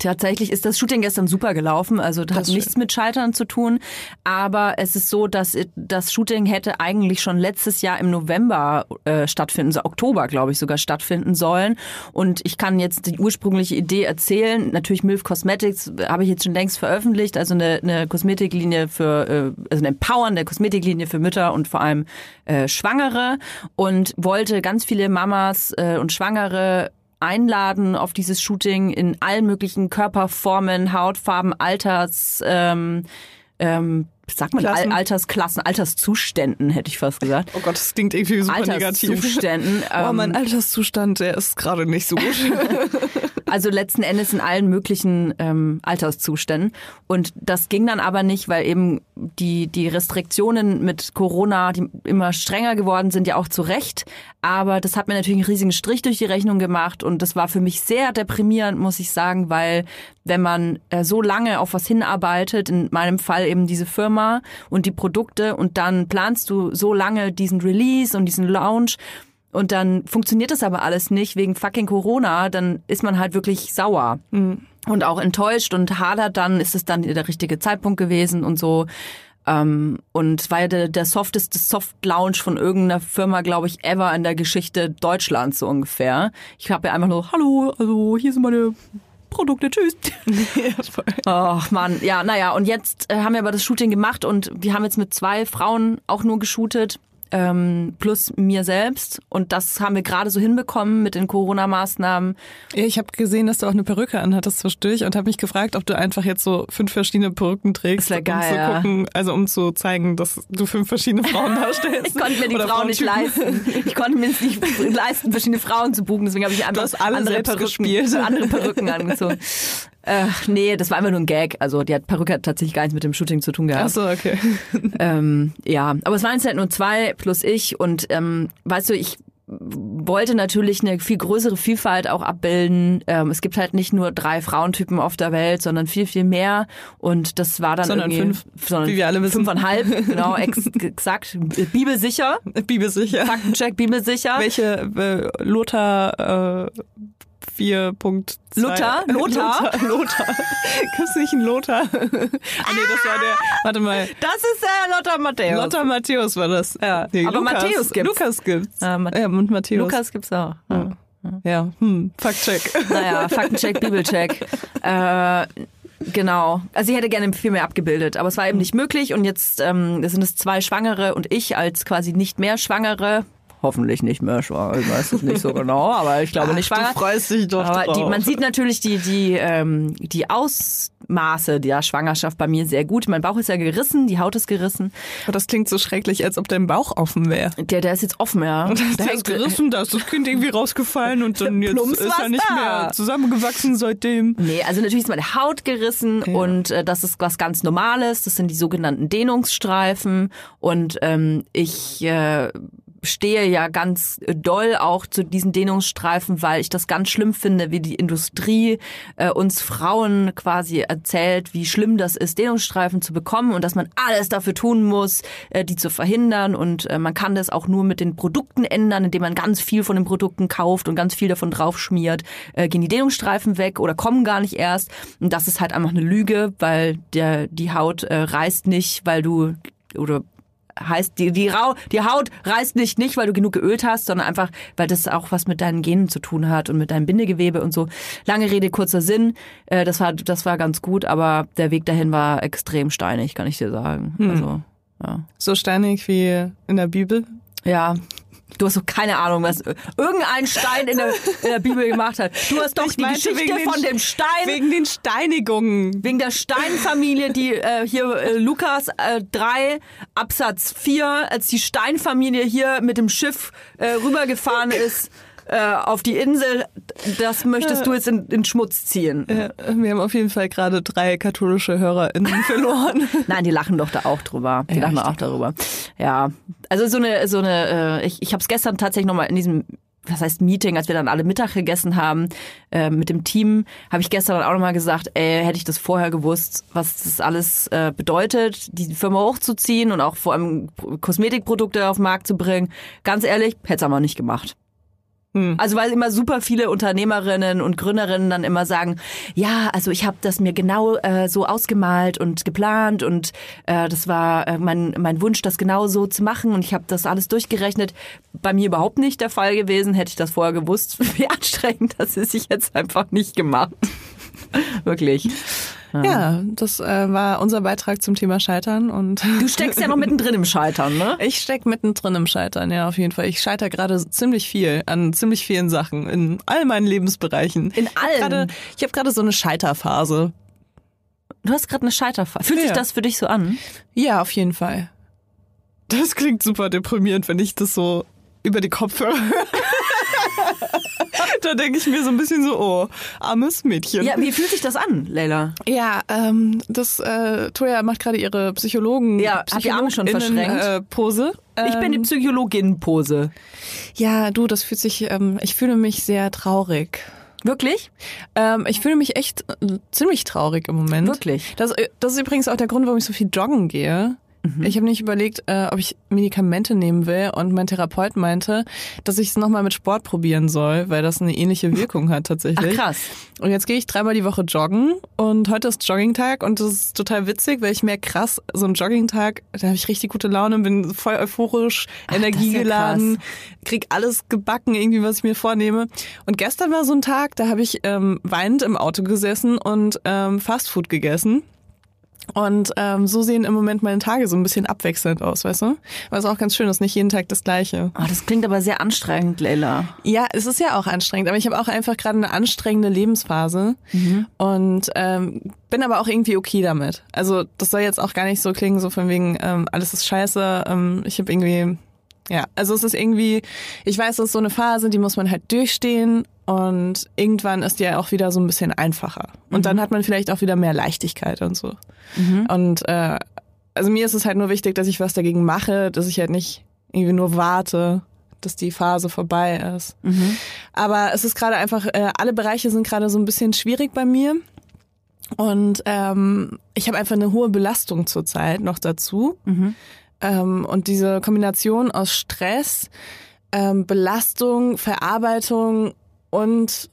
Tatsächlich ist das Shooting gestern super gelaufen, also das hat nichts mit Scheitern zu tun. Aber es ist so, dass das Shooting hätte eigentlich schon letztes Jahr im November äh, stattfinden, so Oktober glaube ich sogar stattfinden sollen. Und ich kann jetzt die ursprüngliche Idee erzählen. Natürlich Milf Cosmetics habe ich jetzt schon längst veröffentlicht, also eine, eine Kosmetiklinie für, äh, also eine empowernde Kosmetiklinie für Mütter und vor allem äh, Schwangere und wollte ganz viele Mamas äh, und Schwangere einladen auf dieses Shooting in allen möglichen Körperformen, Hautfarben, Alters, ähm, ähm, sag mal, Al Klassen. Altersklassen, Alterszuständen, hätte ich fast gesagt. oh Gott, das klingt irgendwie super negativ. Alterszuständen. Oh, mein ähm, Alterszustand, der ist gerade nicht so gut. [LAUGHS] Also letzten Endes in allen möglichen ähm, Alterszuständen. Und das ging dann aber nicht, weil eben die, die Restriktionen mit Corona, die immer strenger geworden sind, ja auch zu Recht. Aber das hat mir natürlich einen riesigen Strich durch die Rechnung gemacht. Und das war für mich sehr deprimierend, muss ich sagen, weil wenn man äh, so lange auf was hinarbeitet, in meinem Fall eben diese Firma und die Produkte, und dann planst du so lange diesen Release und diesen Launch und dann funktioniert das aber alles nicht wegen fucking Corona, dann ist man halt wirklich sauer und auch enttäuscht und hadert dann, ist es dann der richtige Zeitpunkt gewesen und so. Ähm, und es war ja der, der softeste Soft-Lounge von irgendeiner Firma, glaube ich, ever in der Geschichte Deutschlands so ungefähr. Ich habe ja einfach nur, hallo, also hier sind meine Produkte, tschüss. [LAUGHS] Ach Mann, ja, naja, und jetzt äh, haben wir aber das Shooting gemacht und wir haben jetzt mit zwei Frauen auch nur geshootet, ähm, plus mir selbst. Und das haben wir gerade so hinbekommen mit den Corona-Maßnahmen. Ja, Ich habe gesehen, dass du auch eine Perücke anhattest zwischendurch und habe mich gefragt, ob du einfach jetzt so fünf verschiedene Perücken trägst, wär geil, um zu ja. gucken, also um zu zeigen, dass du fünf verschiedene Frauen darstellst. [LAUGHS] Ich konnte mir die Frauen nicht leisten. Ich konnte mir es nicht leisten, verschiedene Frauen zu buchen. Deswegen habe ich einfach andere, Perücken, gespielt. andere Perücken angezogen. [LAUGHS] Ach, nee, das war einfach nur ein Gag. Also die hat Perücke hat tatsächlich gar nichts mit dem Shooting zu tun gehabt. Ach so, okay. [LAUGHS] Ähm, ja, aber es waren jetzt halt nur zwei plus ich und ähm, weißt du, ich wollte natürlich eine viel größere Vielfalt auch abbilden. Ähm, es gibt halt nicht nur drei Frauentypen auf der Welt, sondern viel, viel mehr. Und das war dann Sondern irgendwie... fünf, sondern wie wir alle wissen. Fünfeinhalb, [LAUGHS] genau, ex exakt. Bibelsicher. Bibelsicher. Faktencheck, bibelsicher. Welche äh, Lothar äh, 4.2? Luther? [LAUGHS] Lothar? Lothar. Lothar. [LAUGHS] Gibt's nicht einen Lothar? [LAUGHS] ah nee, das war der, warte mal. Das ist der Lothar Matthäus. Lothar Matthäus war das. Ja, aber Matthäus gibt's. Lukas gibt's. Ja, Ma- ja und Matthäus. Lukas gibt's auch. Ja. Ja, hm, Faktcheck. Naja, Faktencheck, Bibelcheck. Äh, genau. Also ich hätte gerne viel mehr abgebildet, aber es war eben nicht möglich und jetzt ähm, sind es zwei Schwangere und ich als quasi nicht mehr Schwangere. Hoffentlich nicht mehr schwanger, ich weiß es nicht so genau, aber ich glaube nicht schwanger. Du freust dich doch Aber die, man sieht natürlich die, die, ähm, die Ausmaße der Schwangerschaft bei mir sehr gut. Mein Bauch ist ja gerissen, die Haut ist gerissen. Aber das klingt so schrecklich, als ob dein Bauch offen wäre. Der, der ist jetzt offen, ja. [LAUGHS] Da ist gerissen, da ist das Kind irgendwie rausgefallen und dann jetzt Plumps ist er nicht da. mehr zusammengewachsen seitdem. Nee, also natürlich ist meine Haut gerissen und äh, das ist was ganz Normales. Das sind die sogenannten Dehnungsstreifen und ähm, ich äh, stehe ja ganz doll auch zu diesen Dehnungsstreifen, weil ich das ganz schlimm finde, wie die Industrie äh, uns Frauen quasi erzählt, wie schlimm das ist, Dehnungsstreifen zu bekommen und dass man alles dafür tun muss, äh, die zu verhindern. Und äh, man kann das auch nur mit den Produkten ändern, indem man ganz viel von den Produkten kauft und ganz viel davon draufschmiert, äh, gehen die Dehnungsstreifen weg oder kommen gar nicht erst. Und das ist halt einfach eine Lüge, weil der die Haut äh, reißt nicht, weil du oder heißt die die, Rau, die Haut reißt nicht nicht, weil du genug geölt hast, sondern einfach, weil das auch was mit deinen Genen zu tun hat und mit deinem Bindegewebe und so. Lange Rede kurzer Sinn. Äh, das war das war ganz gut, aber der Weg dahin war extrem steinig, kann ich dir sagen. Also ja. So steinig wie in der Bibel. Ja. Du hast doch keine Ahnung, was irgendein Stein in der, in der Bibel gemacht hat. Du hast doch Ich die Geschichte von dem Stein Wegen den Steinigungen. Wegen der Steinfamilie, die äh, hier äh, Lukas äh, 3 Absatz 4, als die Steinfamilie hier mit dem Schiff äh, rübergefahren ist äh, auf die Insel, das möchtest du jetzt in, in Schmutz ziehen. Ja, wir haben auf jeden Fall gerade drei katholische HörerInnen [LAUGHS] verloren. Nein, die lachen doch da auch drüber. Die Ja, lachen auch darüber. Ja, also so eine, so eine, äh, ich, ich habe es gestern tatsächlich nochmal in diesem was heißt Meeting, als wir dann alle Mittag gegessen haben äh, mit dem Team, habe ich gestern dann auch nochmal gesagt, ey, hätte ich das vorher gewusst, was das alles äh, bedeutet, die Firma hochzuziehen und auch vor allem Kosmetikprodukte auf den Markt zu bringen. Ganz ehrlich, hätte es aber nicht gemacht. Also weil immer super viele Unternehmerinnen und Gründerinnen dann immer sagen, ja, also ich habe das mir genau äh, so ausgemalt und geplant und äh, das war äh, mein, mein Wunsch, das genau so zu machen und ich habe das alles durchgerechnet. Bei mir überhaupt nicht der Fall gewesen, hätte ich das vorher gewusst, [LAUGHS] wie anstrengend das ist, ich es einfach nicht gemacht. [LAUGHS] Wirklich. Ja, das äh, war unser Beitrag zum Thema Scheitern und Du steckst ja noch mittendrin im Scheitern, ne? [LAUGHS] ich steck mittendrin im Scheitern, ja, auf jeden Fall. Ich scheiter gerade ziemlich viel an ziemlich vielen Sachen in all meinen Lebensbereichen. In allen? Ich habe gerade so eine Scheiterphase. Du hast gerade eine Scheiterphase. Fühlt sich Ja. das für dich so an? Ja, auf jeden Fall. Das klingt super deprimierend, wenn ich das so über die Kopfhörer höre. [LAUGHS] da denke ich mir so ein bisschen so, oh, armes Mädchen. Ja, wie fühlt sich das an, Leila? Ja, ähm, das äh, Toya macht gerade ihre Psychologen Ja, hat die Arme schon verschränkt. Äh, Pose. Ich bin die Ähm, Psychologin-Pose. Ja, du, das fühlt sich, ähm, ich fühle mich sehr traurig. Wirklich? Ähm, ich fühle mich echt äh, ziemlich traurig im Moment. Wirklich? Das, äh, das ist übrigens auch der Grund, warum ich so viel joggen gehe. Ich habe nicht überlegt, äh, ob ich Medikamente nehmen will und mein Therapeut meinte, dass ich es nochmal mit Sport probieren soll, weil das eine ähnliche Wirkung hat Ach tatsächlich. krass. Und jetzt gehe ich dreimal die Woche joggen und heute ist Joggingtag und das ist total witzig, weil ich merke krass, so ein Joggingtag, da habe ich richtig gute Laune, bin voll euphorisch, Ach, ist ja energiegeladen, krieg alles gebacken, irgendwie, was ich mir vornehme. Und gestern war so ein Tag, da habe ich ähm, weinend im Auto gesessen und ähm, Fastfood gegessen. Und ähm, so sehen im Moment meine Tage so ein bisschen abwechselnd aus, weißt du? Was auch ganz schön ist, nicht jeden Tag das Gleiche. Oh, das klingt aber sehr anstrengend, Leila. Ja, es ist ja auch anstrengend, aber ich habe auch einfach gerade eine anstrengende Lebensphase und ähm, bin aber auch irgendwie okay damit. Also das soll jetzt auch gar nicht so klingen, so von wegen ähm, alles ist scheiße. Ähm, ich habe irgendwie, ja, also es ist irgendwie, ich weiß, es ist so eine Phase, die muss man halt durchstehen und irgendwann ist die ja auch wieder so ein bisschen einfacher und dann hat man vielleicht auch wieder mehr Leichtigkeit und so. Und äh, also mir ist es halt nur wichtig, dass ich was dagegen mache, dass ich halt nicht irgendwie nur warte, dass die Phase vorbei ist. Aber es ist gerade einfach, äh, alle Bereiche sind gerade so ein bisschen schwierig bei mir. Und ähm, ich habe einfach eine hohe Belastung zurzeit noch dazu. Ähm, und diese Kombination aus Stress, ähm, Belastung, Verarbeitung und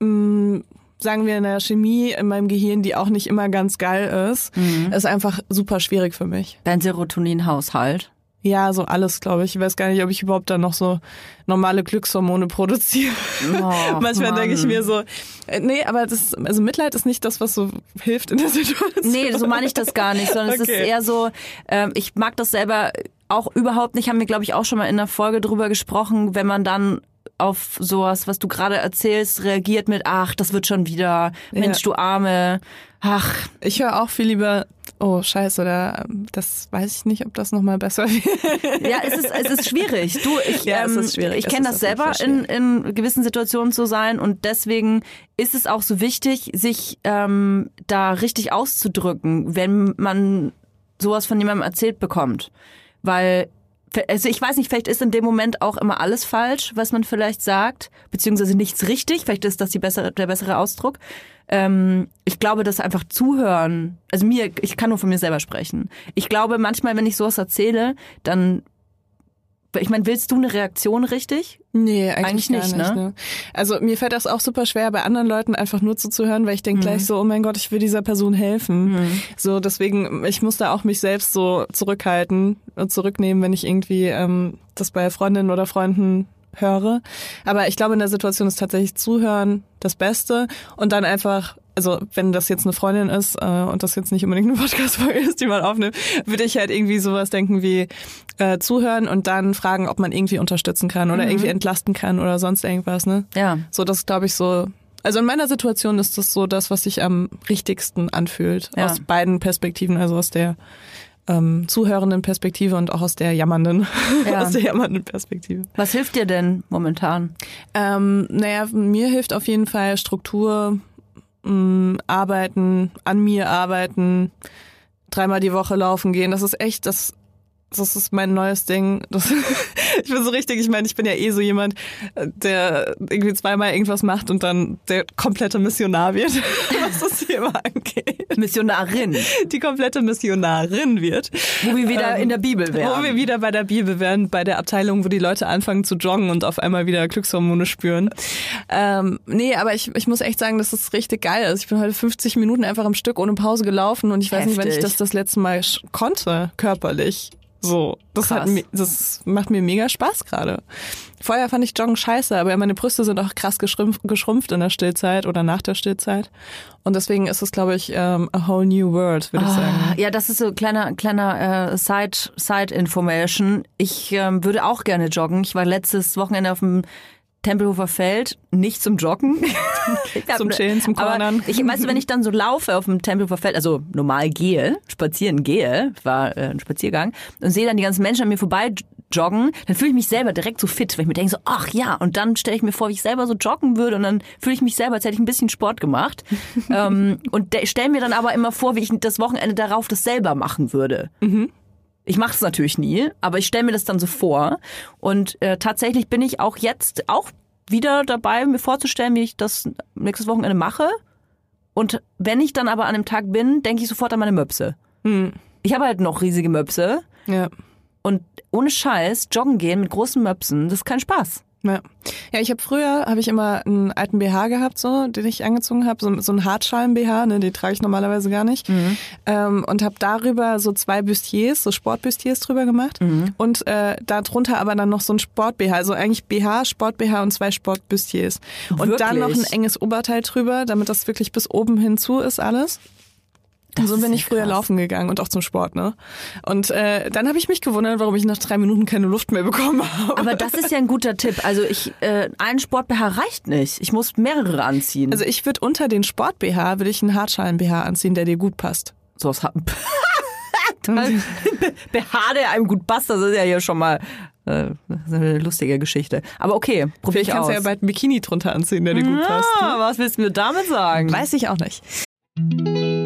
mh, sagen wir in der Chemie in meinem Gehirn, die auch nicht immer ganz geil ist, ist einfach super schwierig für mich. Dein Serotoninhaushalt. Ja, so alles, glaube ich. Ich weiß gar nicht, ob ich überhaupt dann noch so normale Glückshormone produziere. Oh, [LAUGHS] Manchmal denke ich mir so, äh, nee, aber das, also Mitleid ist nicht das, was so hilft in der [LAUGHS] Situation. Nee, so meine ich das gar nicht, sondern es ist Okay. eher so, ähm, ich mag das selber auch überhaupt nicht, haben wir, glaube ich, auch schon mal in der Folge drüber gesprochen, wenn man dann auf sowas, was du gerade erzählst, reagiert mit, ach, das wird schon wieder, Mensch, Ja. du Arme, ach, Ich höre auch viel lieber, oh scheiße, oder ähm, das weiß ich nicht, ob das nochmal besser [LAUGHS] wird. Ja, es ist, es ist schwierig. Du, ich, Ja, es ähm, ist schwierig. ich Es kenne ist das selber in, in gewissen Situationen zu sein und deswegen ist es auch so wichtig, sich ähm, da richtig auszudrücken, wenn man sowas von jemandem erzählt bekommt. Weil, also ich weiß nicht, vielleicht ist in dem Moment auch immer alles falsch, was man vielleicht sagt, beziehungsweise nichts richtig, vielleicht ist das die bessere, der bessere Ausdruck. Ähm, ich glaube, dass einfach zuhören, also mir, ich kann nur von mir selber sprechen. Ich glaube, manchmal, wenn ich sowas erzähle, dann, ich meine, willst du eine Reaktion richtig? Nee, eigentlich, Eigentlich nicht, nicht. ne? Ne? Also mir fällt das auch super schwer, bei anderen Leuten einfach nur zuzuhören, weil ich denke gleich so, oh mein Gott, ich will dieser Person helfen. So, deswegen, ich muss da auch mich selbst so zurückhalten und zurücknehmen, wenn ich irgendwie ähm, das bei Freundinnen oder Freunden höre. Aber ich glaube, in der Situation ist tatsächlich Zuhören das Beste und dann einfach also wenn das jetzt eine Freundin ist äh, und das jetzt nicht unbedingt eine [LAUGHS] Podcast-Folge ist, die man aufnimmt, würde ich halt irgendwie sowas denken wie äh, zuhören und dann fragen, ob man irgendwie unterstützen kann oder irgendwie entlasten kann oder sonst irgendwas, ne? Ja. So, das glaube ich so. Also in meiner Situation ist das so das, was sich am richtigsten anfühlt. Ja. Aus beiden Perspektiven, also aus der ähm, zuhörenden Perspektive und auch aus der jammernden, [LAUGHS] Ja. aus der jammernden Perspektive. Was hilft dir denn momentan? Ähm, naja, mir hilft auf jeden Fall Struktur, mh, arbeiten, an mir arbeiten, dreimal die Woche laufen gehen. Das ist echt, das, das ist mein neues Ding. Das, [LAUGHS] ich bin so richtig, ich meine, ich bin ja eh so jemand, der irgendwie zweimal irgendwas macht und dann der komplette Missionar wird, [LAUGHS] was das Thema angeht. Missionarin, Die komplette Missionarin wird. wo wir wieder Ähm, in der Bibel Wo wir wären. wieder bei der Bibel wären, bei der Abteilung, wo die Leute anfangen zu joggen und auf einmal wieder Glückshormone spüren. Ähm, nee, aber ich, ich muss echt sagen, dass das richtig geil ist. Ich bin heute 50 Minuten einfach am Stück ohne Pause gelaufen und ich weiß nicht, wann ich Heftig. das das letzte Mal konnte, körperlich. So, das, hat, Krass. das macht mir mega Spaß gerade. Vorher fand ich Joggen scheiße, aber meine Brüste sind auch krass geschrumpft, geschrumpft in der Stillzeit oder nach der Stillzeit. Und deswegen ist es, glaube ich, ähm, a whole new world, würde ich sagen. Ah, ja, das ist so kleiner kleiner äh, Side Side Information. Ich ähm, würde auch gerne joggen. Ich war letztes Wochenende auf dem Tempelhofer Feld, nicht zum Joggen. [LAUGHS] Zum ne- Chillen, zum aber Cornern. Ich weißt du, wenn ich dann so laufe auf dem Tempelhofer Feld, also normal gehe, spazieren gehe, war äh, ein Spaziergang und sehe dann die ganzen Menschen an mir vorbei joggen, dann fühle ich mich selber direkt so fit, weil ich mir denke so, ach ja, und dann stelle ich mir vor, wie ich selber so joggen würde und dann fühle ich mich selber, als hätte ich ein bisschen Sport gemacht [LAUGHS] ähm, und stelle mir dann aber immer vor, wie ich das Wochenende darauf das selber machen würde. Ich mache es natürlich nie, aber ich stelle mir das dann so vor. Und äh, tatsächlich bin ich auch jetzt auch wieder dabei, mir vorzustellen, wie ich das nächstes Wochenende mache. Und wenn ich dann aber an einem Tag bin, denke ich sofort an meine Möpse. Hm. Ich habe halt noch riesige Möpse. Ja. Und ohne Scheiß, joggen gehen mit großen Möpsen, das ist kein Spaß. Ja, ja ich habe früher habe ich immer einen alten BH gehabt, so den ich angezogen habe, so, so einen Hartschalen BH, ne, die trage ich normalerweise gar nicht, ähm, und habe darüber so zwei Bustiers, so Sportbustiers drüber gemacht. Und äh, darunter aber dann noch so ein Sport BH, also eigentlich BH, Sport BH und zwei Sportbustiers. Und dann noch ein enges Oberteil drüber, damit das wirklich bis oben hinzu ist alles. Und so bin ja ich früher krass. laufen gegangen und auch zum Sport, ne? Und äh, dann habe ich mich gewundert, warum ich nach drei Minuten keine Luft mehr bekommen habe. Aber das ist ja ein guter Tipp. Also ich, äh, ein Sport-BH reicht nicht. Ich muss mehrere anziehen. Also ich würde unter den Sport BH würde ich einen Hartschalen BH anziehen, der dir gut passt. sowas haben. [LAUGHS] BH, der einem gut passt, das ist ja hier schon mal äh, das eine lustige Geschichte. Aber okay, probier ich kannst aus. du ja bald einen Bikini drunter anziehen, der dir gut passt. ah, was willst du mir damit sagen? Weiß ich auch nicht.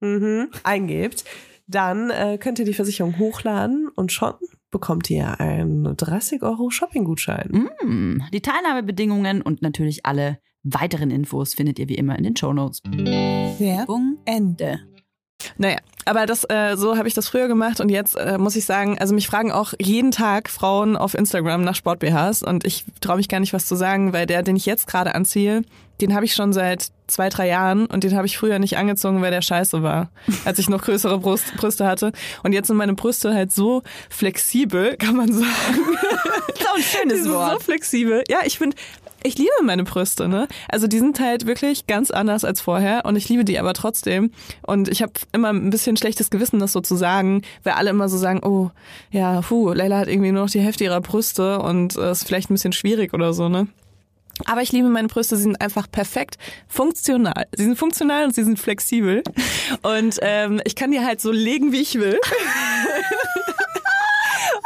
Mhm, eingebt, dann äh, könnt ihr die Versicherung hochladen und schon bekommt ihr einen 30 Euro Shopping-Gutschein. Mm, Die Teilnahmebedingungen und natürlich alle weiteren Infos findet ihr wie immer in den Shownotes. Werbung Ende. Naja, aber das, äh, so habe ich das früher gemacht und jetzt äh, muss ich sagen, also mich fragen auch jeden Tag Frauen auf Instagram nach Sport-BHs und ich traue mich gar nicht was zu sagen, weil der, den ich jetzt gerade anziehe, den habe ich schon seit zwei, drei Jahren und den habe ich früher nicht angezogen, weil der scheiße war, [LAUGHS] als ich noch größere Brust, Brüste hatte. Und jetzt sind meine Brüste halt so flexibel, kann man sagen. [LAUGHS] Das ist auch ein schönes sind so Wort. flexibel. Ja, ich finde, ich liebe meine Brüste, ne? Also die sind halt wirklich ganz anders als vorher und ich liebe die aber trotzdem. Und ich habe immer ein bisschen schlechtes Gewissen, das so zu sagen, weil alle immer so sagen, oh, ja, puh, Leila hat irgendwie nur noch die Hälfte ihrer Brüste und äh, ist vielleicht ein bisschen schwierig oder so, ne? Aber ich liebe meine Brüste, sie sind einfach perfekt funktional. Sie sind funktional und sie sind flexibel. Und ähm, ich kann die halt so legen, wie ich will. [LAUGHS]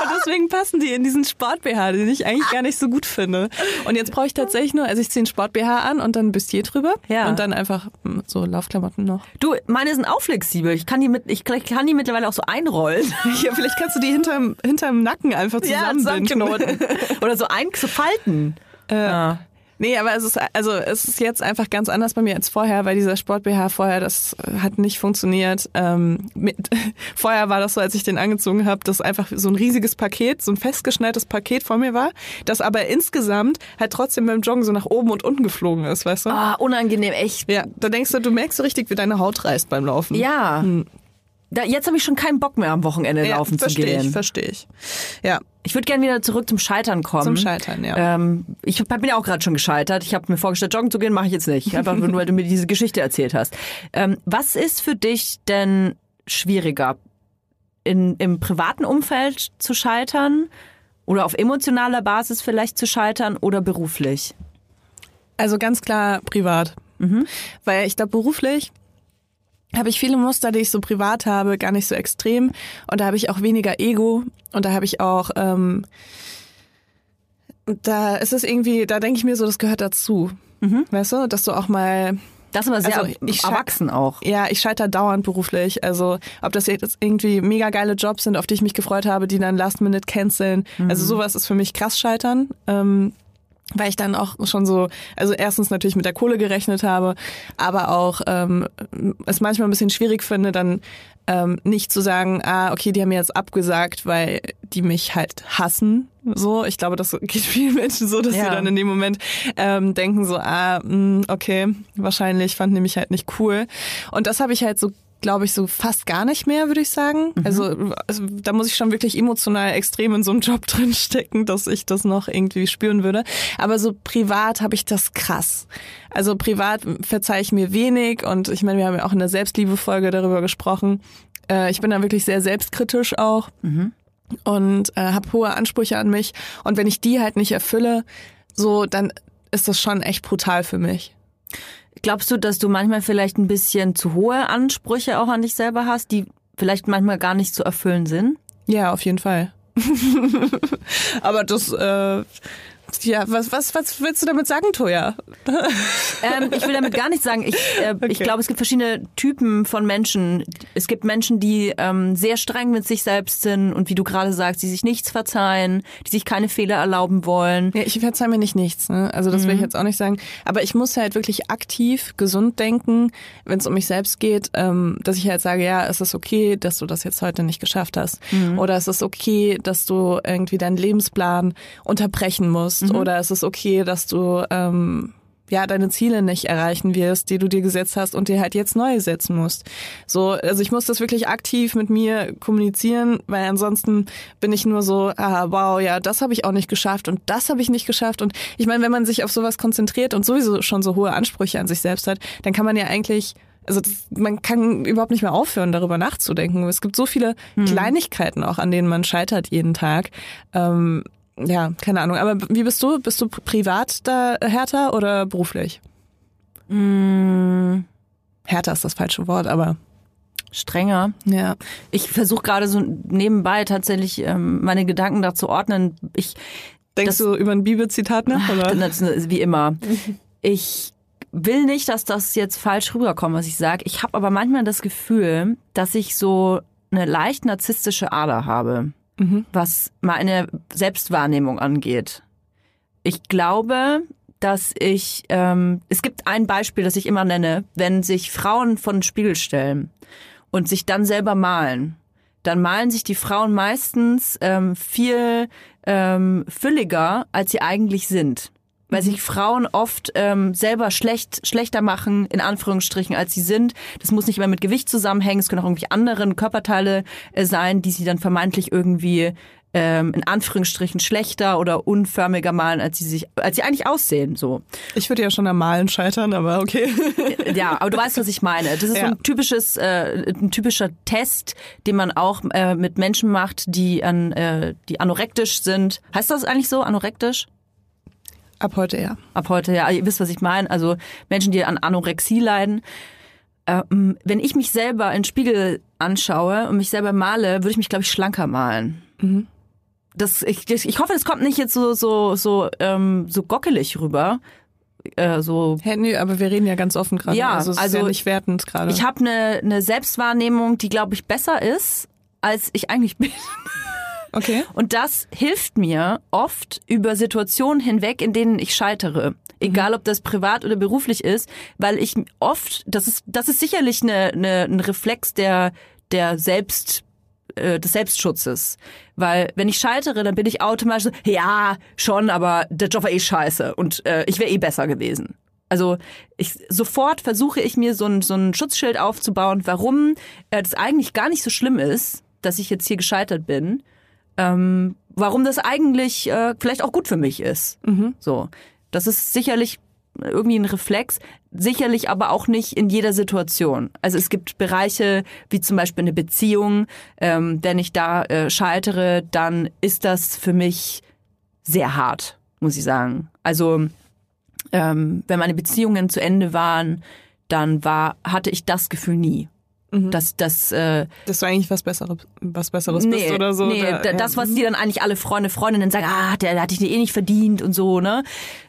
Und deswegen passen die in diesen Sport-BH, den ich eigentlich gar nicht so gut finde. Und jetzt brauche ich tatsächlich nur, also ich ziehe einen Sport-BH an und dann ein Bustier drüber. Ja. Und dann einfach hm, so Laufklamotten noch. Du, meine sind auch flexibel. Ich kann die, mit, ich kann die mittlerweile auch so einrollen. [LAUGHS] Hier, vielleicht kannst du die hinterm, hinterm Nacken einfach zusammenbinden. zusammenknoten. [LAUGHS] Oder so einzufalten. Äh, Nee, aber es ist, also es ist jetzt einfach ganz anders bei mir als vorher, weil dieser Sport-BH vorher, das hat nicht funktioniert. Ähm, mit, [LAUGHS] vorher war das so, als ich den angezogen habe, dass einfach so ein riesiges Paket, so ein festgeschnalltes Paket vor mir war, das aber insgesamt halt trotzdem beim Joggen so nach oben und unten geflogen ist, weißt du? Ah, unangenehm, echt. Ja, da denkst du, du merkst so richtig, wie deine Haut reißt beim Laufen. Ja. Da, jetzt habe ich schon keinen Bock mehr am Wochenende ja laufen zu verstehe gehen. ich, verstehe ich. Ja, Ich würde gerne wieder zurück zum Scheitern kommen. zum Scheitern, ja. Ähm, ich hab- bin ja auch gerade schon gescheitert. Ich habe mir vorgestellt, joggen zu gehen, mache ich jetzt nicht. Einfach nur, weil du mir diese Geschichte erzählt hast. Ähm, was ist für dich denn schwieriger? In, Im privaten Umfeld zu scheitern? Oder auf emotionaler Basis vielleicht zu scheitern oder beruflich? Also ganz klar privat. Weil ich glaube, beruflich habe ich viele Muster, die ich so privat habe, gar nicht so extrem. Und da habe ich auch weniger Ego. Und da habe ich auch, ähm, da ist es irgendwie, da denke ich mir so, das gehört dazu. Weißt du, dass du auch mal Das ist aber sehr Also, ich erwachsen auch. Ja, ich scheitere dauernd beruflich. Also ob das jetzt irgendwie mega geile Jobs sind, auf die ich mich gefreut habe, die dann last minute canceln. Also sowas ist für mich krass scheitern. Ähm, weil ich dann auch schon so, also erstens natürlich mit der Kohle gerechnet habe, aber auch ähm, es manchmal ein bisschen schwierig finde, dann ähm, nicht zu sagen, ah, okay, die haben mir jetzt abgesagt, weil die mich halt hassen. So, ich glaube, das geht vielen Menschen so, dass Ja. sie dann in dem Moment ähm, denken so, ah, mh, okay, wahrscheinlich fanden die mich halt nicht cool. Und das habe ich halt so glaube ich, so fast gar nicht mehr, würde ich sagen. Also, also da muss ich schon wirklich emotional extrem in so einem Job [LAUGHS] drin stecken, dass ich das noch irgendwie spüren würde. Aber so privat habe ich das krass. Also privat verzeih ich mir wenig und ich meine, wir haben ja auch in der Selbstliebe-Folge darüber gesprochen. Äh, ich bin da wirklich sehr selbstkritisch auch und äh, habe hohe Ansprüche an mich. Und wenn ich die halt nicht erfülle, so, dann ist das schon echt brutal für mich. Glaubst du, dass du manchmal vielleicht ein bisschen zu hohe Ansprüche auch an dich selber hast, die vielleicht manchmal gar nicht zu erfüllen sind? Ja, auf jeden Fall. [LAUGHS] Aber das, äh, ja, was, was, was willst du damit sagen, Toja? [LAUGHS] Ähm, ich will damit gar nicht sagen, ich, äh, ich Okay. glaube, es gibt verschiedene Typen von Menschen. Es gibt Menschen, die ähm, sehr streng mit sich selbst sind und wie du gerade sagst, die sich nichts verzeihen, die sich keine Fehler erlauben wollen. Ja, ich verzeih mir nicht nichts, ne? Also das will ich jetzt auch nicht sagen. Aber ich muss halt wirklich aktiv, gesund denken, wenn es um mich selbst geht, ähm, dass ich halt sage, ja, es ist okay, dass du das jetzt heute nicht geschafft hast. Oder es ist okay, dass du irgendwie deinen Lebensplan unterbrechen musst. Oder es ist okay, dass du ähm, ja deine Ziele nicht erreichen wirst, die du dir gesetzt hast und dir halt jetzt neue setzen musst. So, also ich muss das wirklich aktiv mit mir kommunizieren, weil ansonsten bin ich nur so, ah, wow, ja, das habe ich auch nicht geschafft und das habe ich nicht geschafft und ich meine, wenn man sich auf sowas konzentriert und sowieso schon so hohe Ansprüche an sich selbst hat, dann kann man ja eigentlich also das, man kann überhaupt nicht mehr aufhören, darüber nachzudenken. Es gibt so viele Kleinigkeiten auch, an denen man scheitert jeden Tag. Ähm, ja, keine Ahnung. Aber wie bist du? Bist du privat da härter oder beruflich? Härter ist das falsche Wort, aber Strenger. ja. Ich versuche gerade so nebenbei tatsächlich ähm, meine Gedanken dazu ordnen. Ich Denkst Das- du über ein Bibelzitat nach? Oder? Das wie immer. [LAUGHS] Ich will nicht, dass das jetzt falsch rüberkommt, was ich sage. Ich habe aber manchmal das Gefühl, dass ich so eine leicht narzisstische Ader habe, was meine Selbstwahrnehmung angeht. Ich glaube, dass ich, ähm, es gibt ein Beispiel, das ich immer nenne, wenn sich Frauen vor den Spiegel stellen und sich dann selber malen, dann malen sich die Frauen meistens ähm, viel ähm, fülliger, als sie eigentlich sind. Weil sich Frauen oft ähm, selber schlecht, schlechter machen, in Anführungsstrichen, als sie sind. Das muss nicht immer mit Gewicht zusammenhängen, es können auch irgendwie andere Körperteile äh, sein, die sie dann vermeintlich irgendwie ähm, in Anführungsstrichen schlechter oder unförmiger malen, als sie sich, als sie eigentlich aussehen. So. Ich würde ja schon am Malen scheitern, aber okay. Ja, aber du weißt, was ich meine. Das ist so Ja. ein typisches, äh, ein typischer Test, den man auch äh, mit Menschen macht, die an, äh, die anorektisch sind. Heißt das eigentlich so, anorektisch? Ab heute ja. Ab heute, ja, ihr wisst, was ich meine. Also Menschen, die an Anorexie leiden. Ähm, wenn ich mich selber in den Spiegel anschaue und mich selber male, würde ich mich, glaube ich, schlanker malen. Das, ich, ich hoffe, das kommt nicht jetzt so, so, so, ähm, so gockelig rüber. Äh, so Hä, nee, aber wir reden ja ganz offen gerade. Ja, also es ist also ja nicht wertend gerade. Ich habe eine ne Selbstwahrnehmung, die, glaube ich, besser ist, als ich eigentlich bin. [LAUGHS] Okay. Und das hilft mir oft über Situationen hinweg, in denen ich scheitere. Egal, ob das privat oder beruflich ist, weil ich oft, das ist, das ist sicherlich eine, eine, ein Reflex der, der Selbst, äh, des Selbstschutzes. Weil wenn ich scheitere, dann bin ich automatisch so, ja, schon, aber der Job war eh scheiße und äh, ich wäre eh besser gewesen. Also ich sofort versuche ich mir so ein, so ein Schutzschild aufzubauen, warum äh, das eigentlich gar nicht so schlimm ist, dass ich jetzt hier gescheitert bin. Ähm, warum das eigentlich äh, vielleicht auch gut für mich ist. So, das ist sicherlich irgendwie ein Reflex, sicherlich aber auch nicht in jeder Situation. Also es gibt Bereiche wie zum Beispiel eine Beziehung. Ähm, wenn ich da äh, scheitere, dann ist das für mich sehr hart, muss ich sagen. Also ähm, wenn meine Beziehungen zu Ende waren, dann war, hatte ich das Gefühl nie. Mhm. Dass das äh, Dass du eigentlich was Besseres, was Besseres bist oder so. Nee, oder, da- das, was die dann eigentlich alle Freunde, Freundinnen sagen, ah, der, der hat dich eh nicht verdient und so, ne?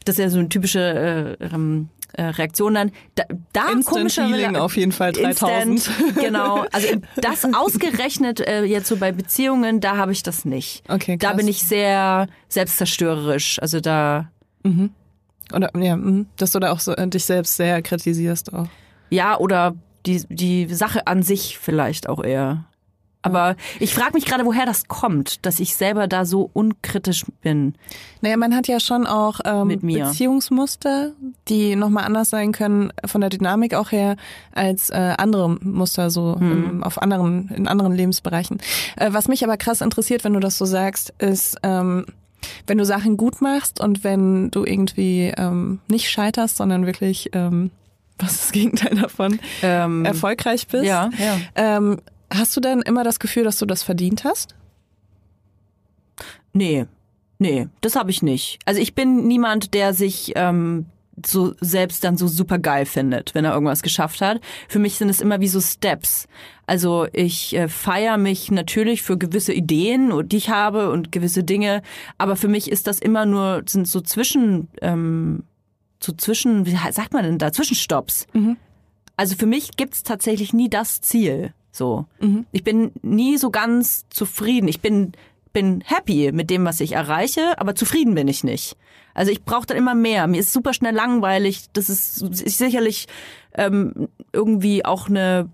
Das ist ja so eine typische äh, ähm, äh, Reaktion dann. Da, da Instant komischer Healing auf jeden Fall 3000. Instant, [LAUGHS] genau. Also das ausgerechnet äh, jetzt so bei Beziehungen, da habe ich das nicht. Okay, Da krass. bin ich sehr selbstzerstörerisch. Also da, Oder, ja, mhm. dass du da auch so, äh, dich selbst sehr kritisierst auch. ja, oder die, die Sache an sich vielleicht auch eher. Aber ich frage mich gerade, woher das kommt, dass ich selber da so unkritisch bin. Naja, man hat ja schon auch ähm. Beziehungsmuster, die nochmal anders sein können, von der Dynamik auch her, als äh, andere Muster so im, auf anderen, in anderen Lebensbereichen. Äh, was mich aber krass interessiert, wenn du das so sagst, ist, ähm, wenn du Sachen gut machst und wenn du irgendwie ähm, nicht scheiterst, sondern wirklich, ähm, was das Gegenteil davon, Ähm, erfolgreich bist. ja, ja. Ähm, hast du dann immer das Gefühl, dass du das verdient hast? Nee, nee, das habe ich nicht. Also ich bin niemand, der sich ähm, so selbst dann so super geil findet, wenn er irgendwas geschafft hat. Für mich sind es immer wie so Steps. Also ich äh, feiere mich natürlich für gewisse Ideen, die ich habe und gewisse Dinge, aber für mich ist das immer nur sind so zwischen ähm, so zwischen wie sagt man denn da Zwischenstopps. Also für mich gibt's tatsächlich nie das Ziel. So, ich bin nie so ganz zufrieden. Ich bin bin happy mit dem, was ich erreiche, aber zufrieden bin ich nicht. Also ich brauche dann immer mehr. Mir ist super schnell langweilig. Das ist, ist sicherlich ähm, irgendwie auch eine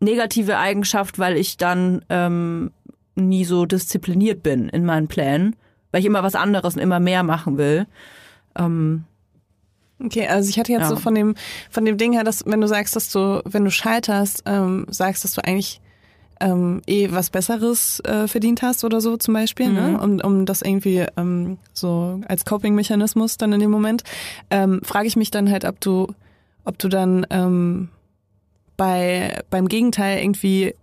negative Eigenschaft, weil ich dann ähm, nie so diszipliniert bin in meinen Plänen, weil ich immer was anderes und immer mehr machen will. Ähm, Okay, also ich hatte jetzt Ja. so von dem von dem Ding her, dass wenn du sagst, dass du, wenn du scheiterst, ähm, sagst, dass du eigentlich ähm, eh was Besseres äh, verdient hast oder so zum Beispiel, ne? um, um das irgendwie ähm, so als Coping-Mechanismus dann in dem Moment, ähm, frage ich mich dann halt, ob du, ob du dann ähm, bei beim Gegenteil irgendwie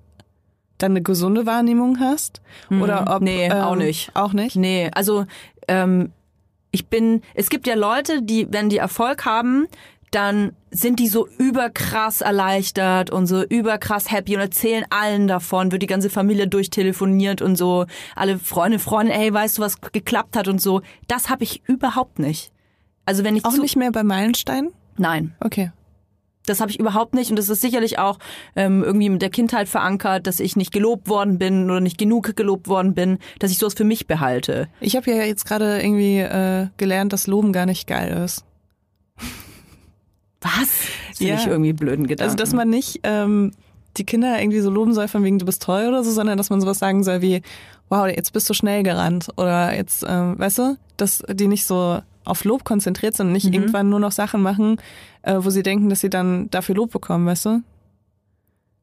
dann eine gesunde Wahrnehmung hast oder ob Mhm. Nee, auch ähm, nicht. auch nicht. Nee, also ähm, ich bin, es gibt ja Leute, die, wenn die Erfolg haben, dann sind die so überkrass erleichtert und so überkrass happy und erzählen allen davon, wird die ganze Familie durchtelefoniert und so, alle Freunde, Freunde, ey, weißt du, was geklappt hat und so. Das habe ich überhaupt nicht. Also wenn ich Auch zu, nicht mehr bei Meilensteinen? nein, Okay. Das habe ich überhaupt nicht und das ist sicherlich auch ähm, irgendwie mit der Kindheit verankert, dass ich nicht gelobt worden bin oder nicht genug gelobt worden bin, dass ich sowas für mich behalte. Ich habe ja jetzt gerade irgendwie äh, gelernt, dass Loben gar nicht geil ist. Was? Das Ja. ich irgendwie blöden Gedanken. Also, dass man nicht ähm, die Kinder irgendwie so loben soll, von wegen du bist toll oder so, sondern dass man sowas sagen soll wie, wow, jetzt bist du schnell gerannt oder jetzt, ähm, weißt du, dass die nicht so auf Lob konzentriert sind und nicht irgendwann nur noch Sachen machen, äh, wo sie denken, dass sie dann dafür Lob bekommen, weißt du?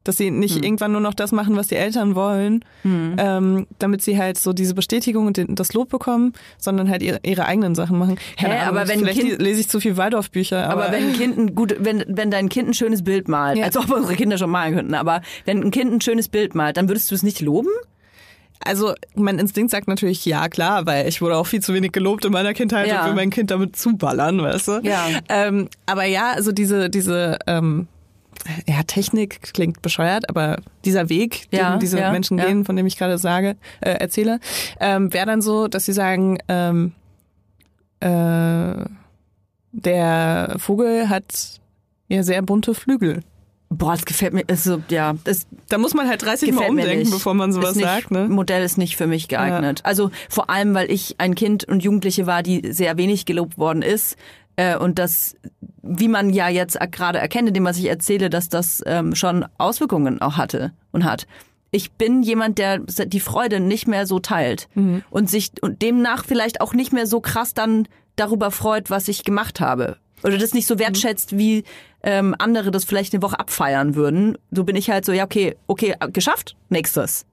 Dass sie nicht irgendwann nur noch das machen, was die Eltern wollen, ähm, damit sie halt so diese Bestätigung und den, das Lob bekommen, sondern halt ihre, ihre eigenen Sachen machen. Keine Hä, Ahnung, aber wenn vielleicht Kind- lese ich zu viel Waldorfbücher, aber, aber wenn ein Kind ein gut, wenn, wenn dein Kind ein schönes Bild malt, Ja. als ob unsere Kinder schon malen könnten, aber wenn ein Kind ein schönes Bild malt, dann würdest du es nicht loben? Also mein Instinkt sagt natürlich ja, klar, weil ich wurde auch viel zu wenig gelobt in meiner Kindheit Ja. und will mein Kind damit zuballern, weißt du? Ja. Ähm, aber ja, also diese, diese ähm, ja, Technik klingt bescheuert, aber dieser Weg, Ja, den diese ja, Menschen ja. gehen, von dem ich gerade sage, äh, erzähle, ähm, wäre dann so, dass sie sagen, ähm, äh, der Vogel hat ja sehr bunte Flügel. Boah, das gefällt mir, also, ja, das Da muss man halt 30 Mal umdenken, bevor man sowas nicht, sagt, ne? Modell ist nicht für mich geeignet. Also vor allem, weil ich ein Kind und Jugendliche war, die sehr wenig gelobt worden ist. Äh, und das, wie man ja jetzt gerade erkennt, indem was ich erzähle, dass das ähm, schon Auswirkungen auch hatte und hat. Ich bin jemand, der die Freude nicht mehr so teilt und sich und demnach vielleicht auch nicht mehr so krass dann darüber freut, was ich gemacht habe. Oder das nicht so wertschätzt, wie ähm, andere das vielleicht eine Woche abfeiern würden. So bin ich halt so, ja, okay, okay, geschafft, nächstes.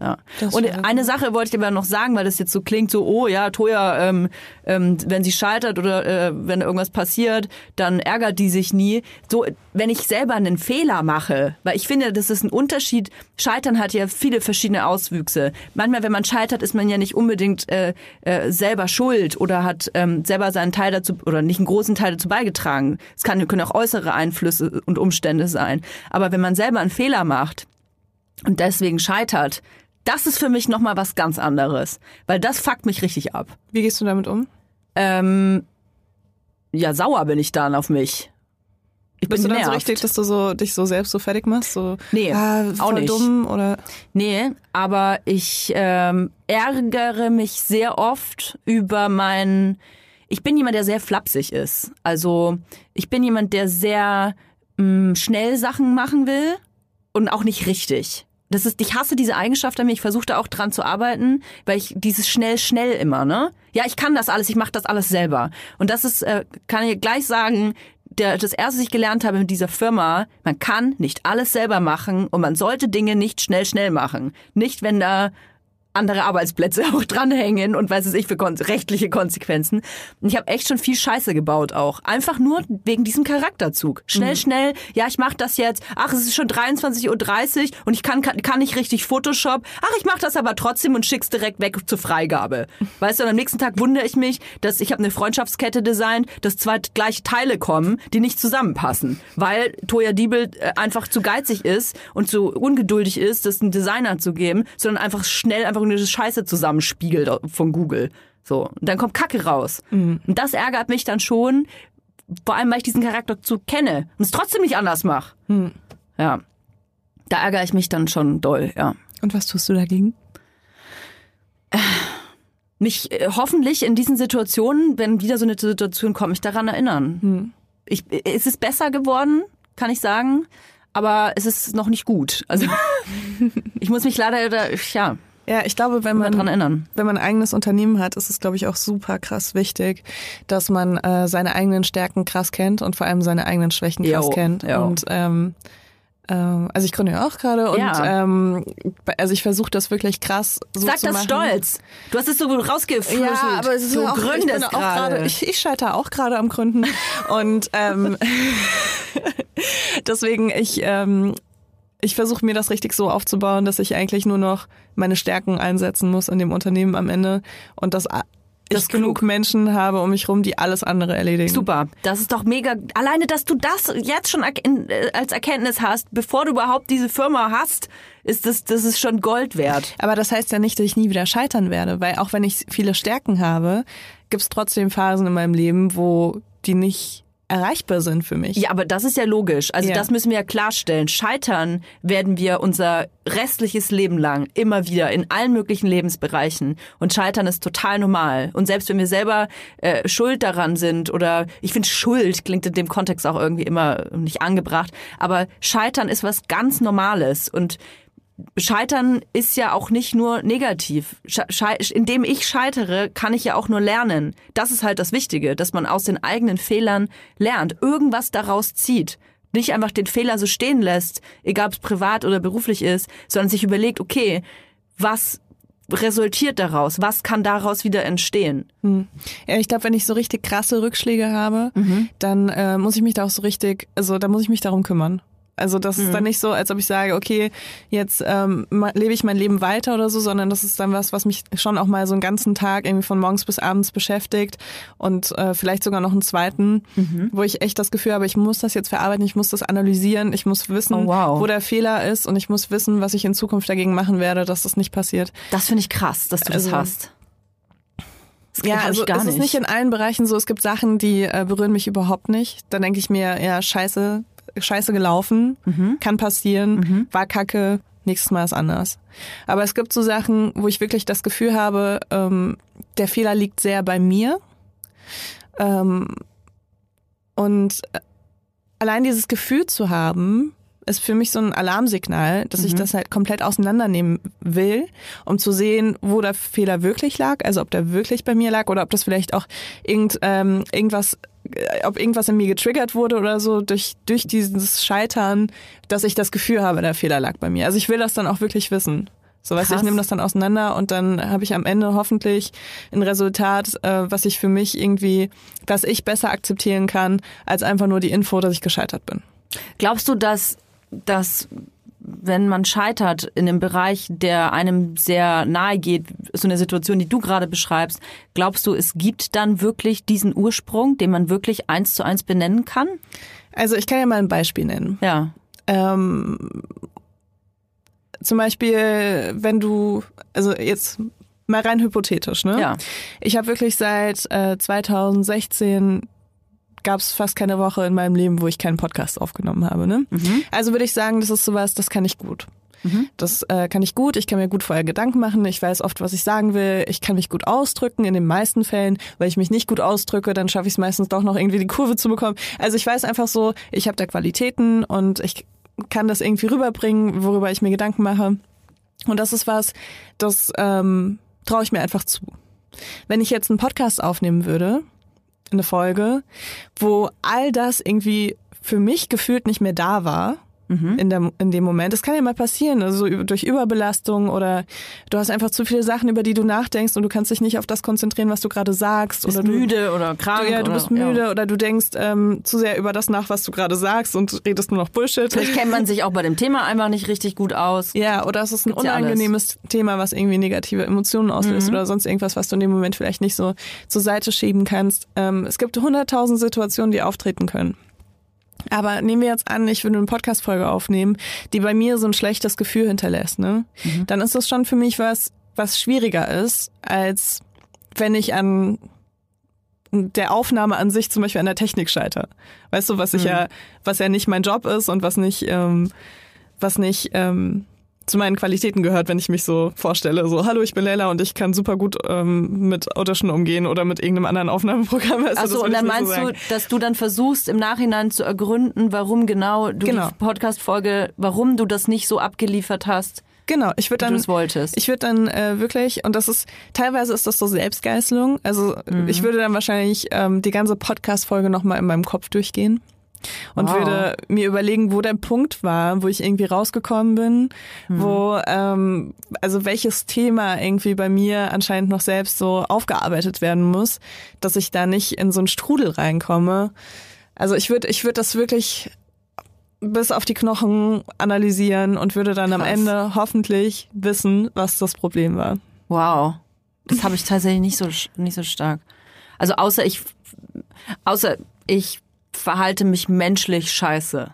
Ja. Das Und eine Sache wollte ich aber noch sagen, weil das jetzt so klingt, so, oh ja, Toja, ähm, ähm, wenn sie scheitert oder äh, wenn irgendwas passiert, dann ärgert die sich nie. So, wenn ich selber einen Fehler mache, weil ich finde, das ist ein Unterschied. Scheitern hat ja viele verschiedene Auswüchse. Manchmal, wenn man scheitert, ist man ja nicht unbedingt äh, äh, selber schuld oder hat ähm, selber seinen Teil dazu oder nicht einen großen Teil dazu beigetragen. Es kann, können auch äußere Einflüsse und Umstände sein. Aber wenn man selber einen Fehler macht, und deswegen scheitert, das ist für mich nochmal was ganz anderes. Weil das fuckt mich richtig ab. Wie gehst du damit um? Ähm, ja, sauer bin ich dann auf mich. Ich Bist bin du dann so genervt. richtig, dass du so dich so selbst so fertig machst? So, Nee, ah, auch nicht. dumm oder Nee, aber ich ähm, ärgere mich sehr oft über meinen. Ich bin jemand, der sehr flapsig ist. Also ich bin jemand, der sehr mh, schnell Sachen machen will und auch nicht richtig. Das ist, ich hasse diese Eigenschaft an mir. Ich versuche da auch dran zu arbeiten, weil ich dieses schnell, schnell immer, ne? Ja, ich kann das alles. Ich mache das alles selber. Und das ist, äh, kann ich gleich sagen, der, das erste, was ich gelernt habe mit dieser Firma, man kann nicht alles selber machen und man sollte Dinge nicht schnell, schnell machen. Nicht, wenn da andere Arbeitsplätze [LAUGHS] auch dranhängen und weiß es ich für kon rechtliche Konsequenzen. Und ich habe echt schon viel Scheiße gebaut auch. Einfach nur wegen diesem Charakterzug. Schnell, schnell, ja, ich mache das jetzt. Ach, es ist schon 23.30 Uhr und ich kann, kann, kann nicht richtig Photoshop. Ach, ich mache das aber trotzdem und schick's direkt weg zur Freigabe. [LAUGHS] Weißt du, und am nächsten Tag wundere ich mich, dass ich habe eine Freundschaftskette designt, dass zwei gleiche Teile kommen, die nicht zusammenpassen. Weil Toya Diebel äh, einfach zu geizig ist und zu ungeduldig ist, das einem Designer zu geben, sondern einfach schnell einfach eine Scheiße zusammenspiegelt von Google. So, und dann kommt Kacke raus. Und das ärgert mich dann schon, vor allem, weil ich diesen Charakterzug kenne und es trotzdem nicht anders mache. Ja. Da ärgere ich mich dann schon doll, ja. und was tust du dagegen? Mich äh, hoffentlich in diesen Situationen, wenn wieder so eine Situation kommt, mich daran erinnern. Ich, äh, es ist besser geworden, kann ich sagen, aber es ist noch nicht gut. Also [LAUGHS] ich muss mich leider, ja, Ja, ich glaube, wenn man dran erinnern. wenn man ein eigenes Unternehmen hat, ist es, glaube ich, auch super krass wichtig, dass man äh, seine eigenen Stärken krass kennt und vor allem seine eigenen Schwächen krass Jo, kennt. jo. Und ähm, ähm, also ich gründe ja auch gerade und Ja. ähm, also ich versuche das wirklich krass so Sag zu das machen. stolz. Du hast es so rausgeflüstelt. Ja, aber es ist du auch, ich gründest auch gerade, gerade. ich, ich scheitere auch gerade am Gründen [LAUGHS] und ähm, [LAUGHS] deswegen ich ähm, ich versuche mir das richtig so aufzubauen, dass ich eigentlich nur noch meine Stärken einsetzen muss in dem Unternehmen am Ende und dass ich genug. Menschen habe um mich rum, die alles andere erledigen. Super, das ist doch mega. Alleine, dass du das jetzt schon äh, als Erkenntnis hast, bevor du überhaupt diese Firma hast, ist das, das ist schon Gold wert. Aber das heißt ja nicht, dass ich nie wieder scheitern werde, weil auch wenn ich viele Stärken habe, gibt es trotzdem Phasen in meinem Leben, wo die nicht erreichbar sind für mich. Ja, aber das ist ja logisch. Also Ja. das müssen wir ja klarstellen. Scheitern werden wir unser restliches Leben lang immer wieder in allen möglichen Lebensbereichen. Und Scheitern ist total normal. Und selbst wenn wir selber äh, schuld daran sind oder ich finde Schuld klingt in dem Kontext auch irgendwie immer nicht angebracht. Aber Scheitern ist was ganz Normales und Scheitern ist ja auch nicht nur negativ. Sche schei- indem ich scheitere, kann ich ja auch nur lernen. Das ist halt das Wichtige, dass man aus den eigenen Fehlern lernt, irgendwas daraus zieht. Nicht einfach den Fehler so stehen lässt, egal ob es privat oder beruflich ist, sondern sich überlegt, okay, was resultiert daraus? Was kann daraus wieder entstehen? Ja, ich glaube, wenn ich so richtig krasse Rückschläge habe, Mhm. dann äh, muss ich mich da auch so richtig, also da muss ich mich darum kümmern. Also das ist Mhm. dann nicht so, als ob ich sage, okay, jetzt ähm, lebe ich mein Leben weiter oder so, sondern das ist dann was, was mich schon auch mal so einen ganzen Tag irgendwie von morgens bis abends beschäftigt und äh, vielleicht sogar noch einen zweiten, Mhm. wo ich echt das Gefühl habe, ich muss das jetzt verarbeiten, ich muss das analysieren, ich muss wissen, Oh, wow. wo der Fehler ist und ich muss wissen, was ich in Zukunft dagegen machen werde, dass das nicht passiert. Das finde ich krass, dass du Also- das hast. Das Ja, also es ist nicht in allen Bereichen so. Es gibt Sachen, die äh, berühren mich überhaupt nicht. Dann denke ich mir, ja, scheiße, scheiße gelaufen, Mhm. kann passieren, war kacke, nächstes Mal ist anders. Aber es gibt so Sachen, wo ich wirklich das Gefühl habe, ähm, der Fehler liegt sehr bei mir. Ähm, und äh, allein dieses Gefühl zu haben, ist für mich so ein Alarmsignal, dass ich das halt komplett auseinandernehmen will, um zu sehen, wo der Fehler wirklich lag, also ob der wirklich bei mir lag oder ob das vielleicht auch irgend, ähm, irgendwas ob irgendwas in mir getriggert wurde oder so durch, durch dieses Scheitern, dass ich das Gefühl habe, der Fehler lag bei mir. Also ich will das dann auch wirklich wissen. So, weißt du, ich nehme das dann auseinander und dann habe ich am Ende hoffentlich ein Resultat, äh, was ich für mich irgendwie, was ich besser akzeptieren kann, als einfach nur die Info, dass ich gescheitert bin. Glaubst du, dass, dass wenn man scheitert in einem Bereich, der einem sehr nahe geht, so eine Situation, die du gerade beschreibst, glaubst du, es gibt dann wirklich diesen Ursprung, den man wirklich eins zu eins benennen kann? Also ich kann ja mal ein Beispiel nennen. Ja. Ähm, zum Beispiel, wenn du, also jetzt mal rein hypothetisch, ne? Ja. Ich habe wirklich seit äh, 2016 gab es fast keine Woche in meinem Leben, wo ich keinen Podcast aufgenommen habe. Ne? Also würde ich sagen, das ist sowas, das kann ich gut. Das äh, kann ich gut. Ich kann mir gut vorher Gedanken machen. Ich weiß oft, was ich sagen will. Ich kann mich gut ausdrücken in den meisten Fällen. Weil ich mich nicht gut ausdrücke, dann schaffe ich es meistens doch noch irgendwie die Kurve zu bekommen. Also ich weiß einfach so, ich habe da Qualitäten und ich kann das irgendwie rüberbringen, worüber ich mir Gedanken mache. Und das ist was, das ähm, traue ich mir einfach zu. Wenn ich jetzt einen Podcast aufnehmen würde, eine Folge, wo all das irgendwie für mich gefühlt nicht mehr da war, in, der, in dem Moment. Das kann ja mal passieren, also durch Überbelastung oder du hast einfach zu viele Sachen, über die du nachdenkst und du kannst dich nicht auf das konzentrieren, was du gerade sagst. Bist oder du, müde oder krank. Ja, du oder, bist müde Ja. oder du denkst ähm, zu sehr über das nach, was du gerade sagst und redest nur noch Bullshit. Vielleicht kennt man sich auch bei dem Thema einfach nicht richtig gut aus. Ja, oder es ist ein Gibt's ja unangenehmes Thema, was irgendwie negative Emotionen auslöst oder sonst irgendwas, was du in dem Moment vielleicht nicht so zur Seite schieben kannst. Ähm, es gibt hunderttausend Situationen, die auftreten können. Aber nehmen wir jetzt an, ich würde eine Podcast-Folge aufnehmen, die bei mir so ein schlechtes Gefühl hinterlässt, ne? Dann ist das schon für mich was, was schwieriger ist, als wenn ich an der Aufnahme an sich zum Beispiel an der Technik scheiter. Weißt du, was ich ja, was ja nicht mein Job ist und was nicht, ähm, was nicht ähm, zu meinen Qualitäten gehört, wenn ich mich so vorstelle. So, hallo, ich bin Leila und ich kann super gut ähm, mit Audition umgehen oder mit irgendeinem anderen Aufnahmeprogramm. [LAUGHS] Das Achso, und dann nicht so meinst du, dass du dann versuchst, im Nachhinein zu ergründen, warum genau du Genau. die Podcast-Folge, warum du das nicht so abgeliefert hast, Genau, ich würde dann es wolltest. Ich würde dann äh, wirklich, und das ist, teilweise ist das so Selbstgeißelung. Also Mhm. ich würde dann wahrscheinlich ähm, die ganze Podcast-Folge nochmal in meinem Kopf durchgehen. Und Wow. würde mir überlegen, wo der Punkt war, wo ich irgendwie rausgekommen bin, Mhm. wo, ähm, also welches Thema irgendwie bei mir anscheinend noch selbst so aufgearbeitet werden muss, dass ich da nicht in so einen Strudel reinkomme. Also ich würde, ich würde das wirklich bis auf die Knochen analysieren und würde dann am Krass. Ende hoffentlich wissen, was das Problem war. Wow. Das habe ich tatsächlich nicht so nicht so stark. Also außer ich außer ich verhalte mich menschlich scheiße.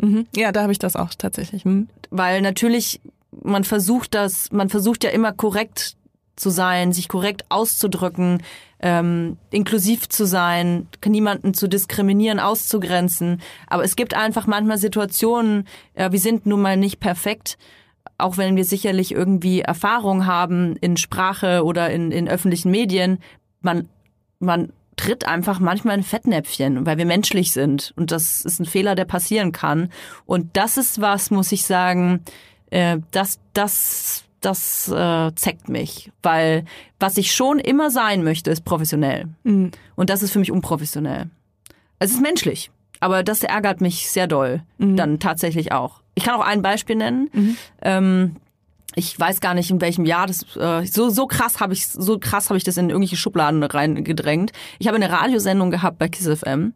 Mhm. Ja, da habe ich das auch tatsächlich. Hm. Weil natürlich, man versucht das, man versucht ja immer korrekt zu sein, sich korrekt auszudrücken, ähm, inklusiv zu sein, niemanden zu diskriminieren, auszugrenzen. Aber es gibt einfach manchmal Situationen, ja, wir sind nun mal nicht perfekt, auch wenn wir sicherlich irgendwie Erfahrung haben in Sprache oder in, in öffentlichen Medien. Man, man tritt einfach manchmal in Fettnäpfchen, weil wir menschlich sind. Und das ist ein Fehler, der passieren kann. Und das ist was, muss ich sagen, äh, das, das, das äh, zeckt mich. Weil was ich schon immer sein möchte, ist professionell. Und das ist für mich unprofessionell. Es ist menschlich, aber das ärgert mich sehr doll. Dann tatsächlich auch. Ich kann auch ein Beispiel nennen. Ähm, ich weiß gar nicht in welchem Jahr das äh, so so krass habe ich so krass habe ich das in irgendwelche Schubladen reingedrängt. Ich habe eine Radiosendung gehabt bei Kiss FM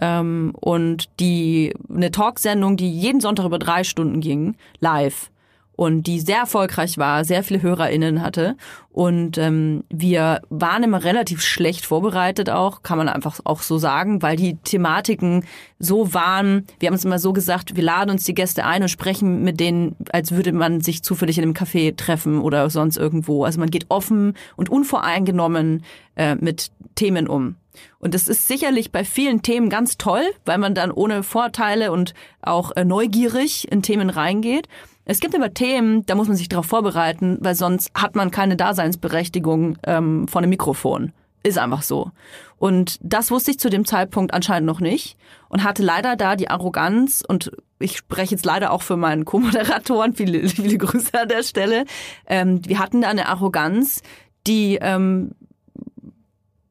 ähm, und die eine Talksendung, die jeden Sonntag über drei Stunden ging, live und die sehr erfolgreich war, sehr viele HörerInnen hatte. Und ähm, wir waren immer relativ schlecht vorbereitet auch, kann man einfach auch so sagen, weil die Thematiken so waren, wir haben es immer so gesagt, wir laden uns die Gäste ein und sprechen mit denen, als würde man sich zufällig in einem Café treffen oder sonst irgendwo. Also man geht offen und unvoreingenommen äh, mit Themen um. Und das ist sicherlich bei vielen Themen ganz toll, weil man dann ohne Vorteile und auch äh, neugierig in Themen reingeht. Es gibt aber Themen, da muss man sich darauf vorbereiten, weil sonst hat man keine Daseinsberechtigung ähm, vor einem Mikrofon. Ist einfach so. Und das wusste ich zu dem Zeitpunkt anscheinend noch nicht und hatte leider da die Arroganz und ich spreche jetzt leider auch für meinen Co-Moderatoren, viele, [LAUGHS] viele Grüße an der Stelle. Ähm, wir hatten da eine Arroganz, die ähm,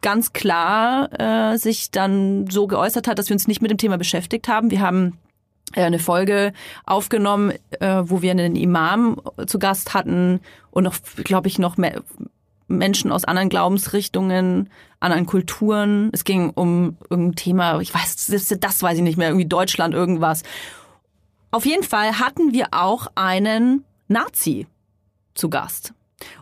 ganz klar äh, sich dann so geäußert hat, dass wir uns nicht mit dem Thema beschäftigt haben. Wir haben eine Folge aufgenommen, äh, wo wir einen Imam zu Gast hatten und noch, glaube ich, noch mehr Menschen aus anderen Glaubensrichtungen, anderen Kulturen. Es ging um irgendein Thema, ich weiß, das, das weiß ich nicht mehr, irgendwie Deutschland, irgendwas. Auf jeden Fall hatten wir auch einen Nazi zu Gast.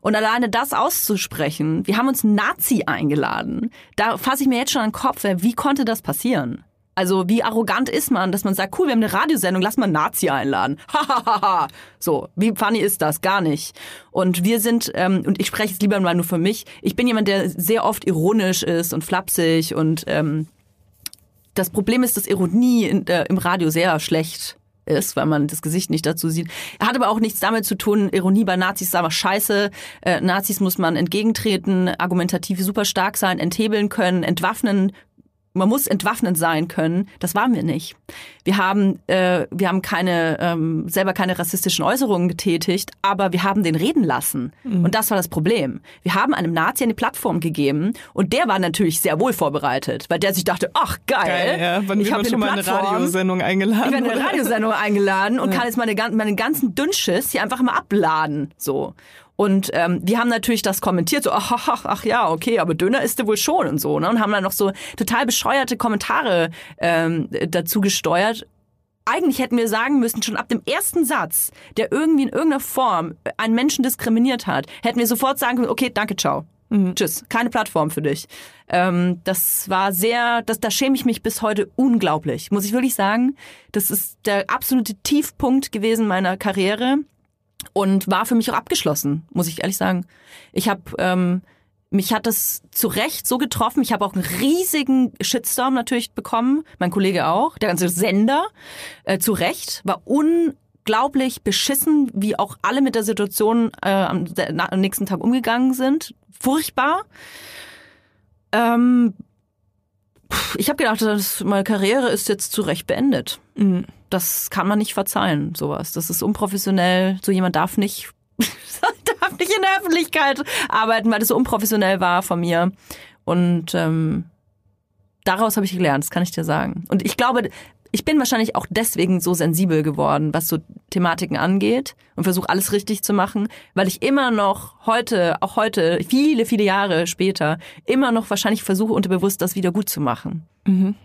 Und alleine das auszusprechen, wir haben uns Nazi eingeladen, da fasse ich mir jetzt schon an den Kopf, wie konnte das passieren? Also wie arrogant ist man, dass man sagt, cool, wir haben eine Radiosendung, lass mal Nazi einladen. [LAUGHS] Hahaha. so, wie funny ist das? Gar nicht. Und wir sind, ähm, und ich spreche jetzt lieber mal nur für mich, ich bin jemand, der sehr oft ironisch ist und flapsig und ähm, das Problem ist, dass Ironie in, äh, im Radio sehr schlecht ist, weil man das Gesicht nicht dazu sieht. Hat aber auch nichts damit zu tun, Ironie bei Nazis ist aber scheiße. Äh, Nazis muss man entgegentreten, argumentativ super stark sein, enthebeln können, entwaffnen man muss entwaffnend sein können. Das waren wir nicht. Wir haben, äh, wir haben keine, ähm, selber keine rassistischen Äußerungen getätigt, aber wir haben den reden lassen. Mhm. Und das war das Problem. Wir haben einem Nazi eine Plattform gegeben und der war natürlich sehr wohl vorbereitet, weil der sich dachte, ach geil, geil ja. Wann ich habe schon mal eine Radiosendung eingeladen. Ich werde eine Radiosendung eingeladen und ja. kann jetzt meine, meine ganzen Dünnschiss hier einfach mal abladen. So. Und ähm, wir haben natürlich das kommentiert, so, ach, ach, ach ja, okay, aber Döner ist du wohl schon und so, ne? Und haben dann noch so total bescheuerte Kommentare ähm, dazu gesteuert. Eigentlich hätten wir sagen müssen, schon ab dem ersten Satz, der irgendwie in irgendeiner Form einen Menschen diskriminiert hat, hätten wir sofort sagen können, okay, danke, ciao. Mhm. Tschüss, keine Plattform für dich. Ähm, das war sehr, das, da schäme ich mich bis heute unglaublich, muss ich wirklich sagen. Das ist der absolute Tiefpunkt gewesen meiner Karriere und war für mich auch abgeschlossen, muss ich ehrlich sagen. Ich habe ähm, mich hat das zu Recht so getroffen. Ich habe auch einen riesigen Shitstorm natürlich bekommen, mein Kollege auch, der ganze Sender äh, zu Recht war unglaublich beschissen, wie auch alle mit der Situation äh, am, nächsten Tag umgegangen sind. Furchtbar. Ähm, ich habe gedacht, dass meine Karriere ist jetzt zu Recht beendet. Mhm das kann man nicht verzeihen, sowas. Das ist unprofessionell. So jemand darf nicht, [LAUGHS] darf nicht in der Öffentlichkeit arbeiten, weil das so unprofessionell war von mir. Und ähm, daraus habe ich gelernt, das kann ich dir sagen. Und ich glaube, ich bin wahrscheinlich auch deswegen so sensibel geworden, was so Thematiken angeht und versuche alles richtig zu machen, weil ich immer noch heute, auch heute, viele, viele Jahre später, immer noch wahrscheinlich versuche unterbewusst das wieder gut zu machen. Mhm.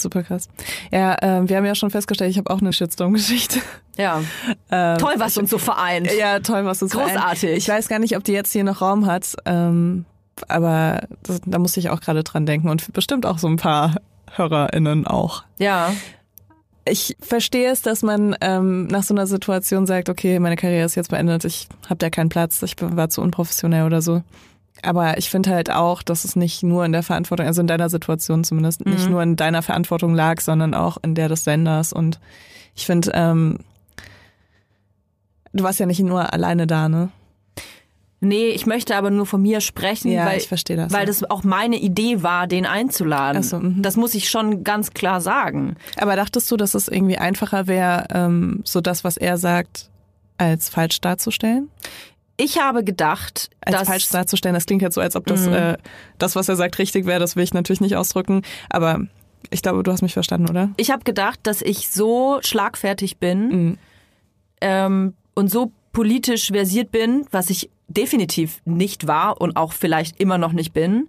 Super krass. Ja, äh, wir haben ja schon festgestellt, ich habe auch eine Shitstorm-Geschichte. Ja. ähm, toll, was uns so vereint. Ja, toll, was uns Großartig. vereint. Großartig. Ich weiß gar nicht, ob die jetzt hier noch Raum hat, ähm, aber das, da muss ich auch gerade dran denken und bestimmt auch so ein paar HörerInnen auch. Ja. Ich verstehe es, dass man ähm, nach so einer Situation sagt, okay, meine Karriere ist jetzt beendet, ich habe da keinen Platz, ich war zu unprofessionell oder so. Aber ich finde halt auch, dass es nicht nur in der Verantwortung, also in deiner Situation zumindest, mhm. nicht nur in deiner Verantwortung lag, sondern auch in der des Senders. Und ich finde, ähm, du warst ja nicht nur alleine da, ne? Nee, ich möchte aber nur von mir sprechen, ja, weil, ich verstehe das, weil das auch meine Idee war, den einzuladen. So, mhm. das muss ich schon ganz klar sagen. Aber dachtest du, dass es irgendwie einfacher wäre, ähm, so das, was er sagt, als falsch darzustellen? Ich habe gedacht, als dass, falsch darzustellen, das klingt jetzt so, als ob das, mhm. äh, das, was er sagt, richtig wäre. Das will ich natürlich nicht ausdrücken. Aber ich glaube, du hast mich verstanden, oder? Ich habe gedacht, dass ich so schlagfertig bin mhm. ähm, und so politisch versiert bin, was ich definitiv nicht war und auch vielleicht immer noch nicht bin,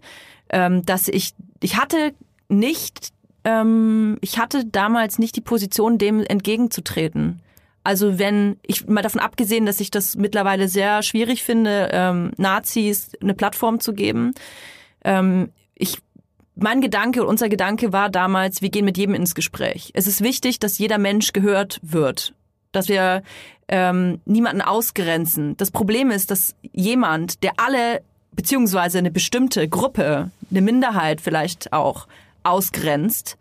ähm, dass ich, ich hatte nicht, ähm, ich hatte damals nicht die Position, dem entgegenzutreten. Also wenn, ich mal davon abgesehen, dass ich das mittlerweile sehr schwierig finde, ähm, Nazis eine Plattform zu geben. Ähm, ich mein Gedanke und unser Gedanke war damals, wir gehen mit jedem ins Gespräch. Es ist wichtig, dass jeder Mensch gehört wird, dass wir ähm, niemanden ausgrenzen. Das Problem ist, dass jemand, der alle beziehungsweise eine bestimmte Gruppe, eine Minderheit vielleicht auch ausgrenzt,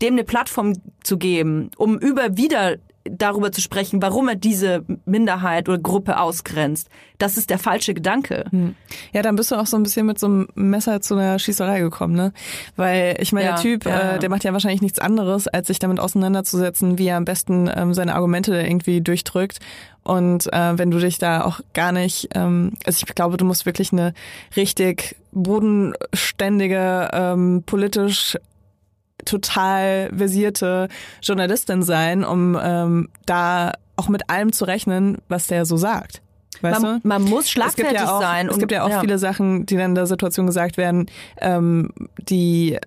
dem eine Plattform zu geben, um über wieder darüber zu sprechen, warum er diese Minderheit oder Gruppe ausgrenzt. Das ist der falsche Gedanke. Ja, dann bist du auch so ein bisschen mit so einem Messer zu einer Schießerei gekommen, ne? Weil ich meine, Ja, der Typ, ja. Äh, der macht ja wahrscheinlich nichts anderes, als sich damit auseinanderzusetzen, wie er am besten ähm, seine Argumente irgendwie durchdrückt. Und äh, wenn du dich da auch gar nicht, ähm, also ich glaube, du musst wirklich eine richtig bodenständige, ähm, politisch total versierte Journalistin sein, um ähm, da auch mit allem zu rechnen, was der so sagt. Weißt Man, du? man muss schlagfertig ja auch, sein. Es gibt ja auch viele Sachen, die dann in der Situation gesagt werden, ähm, die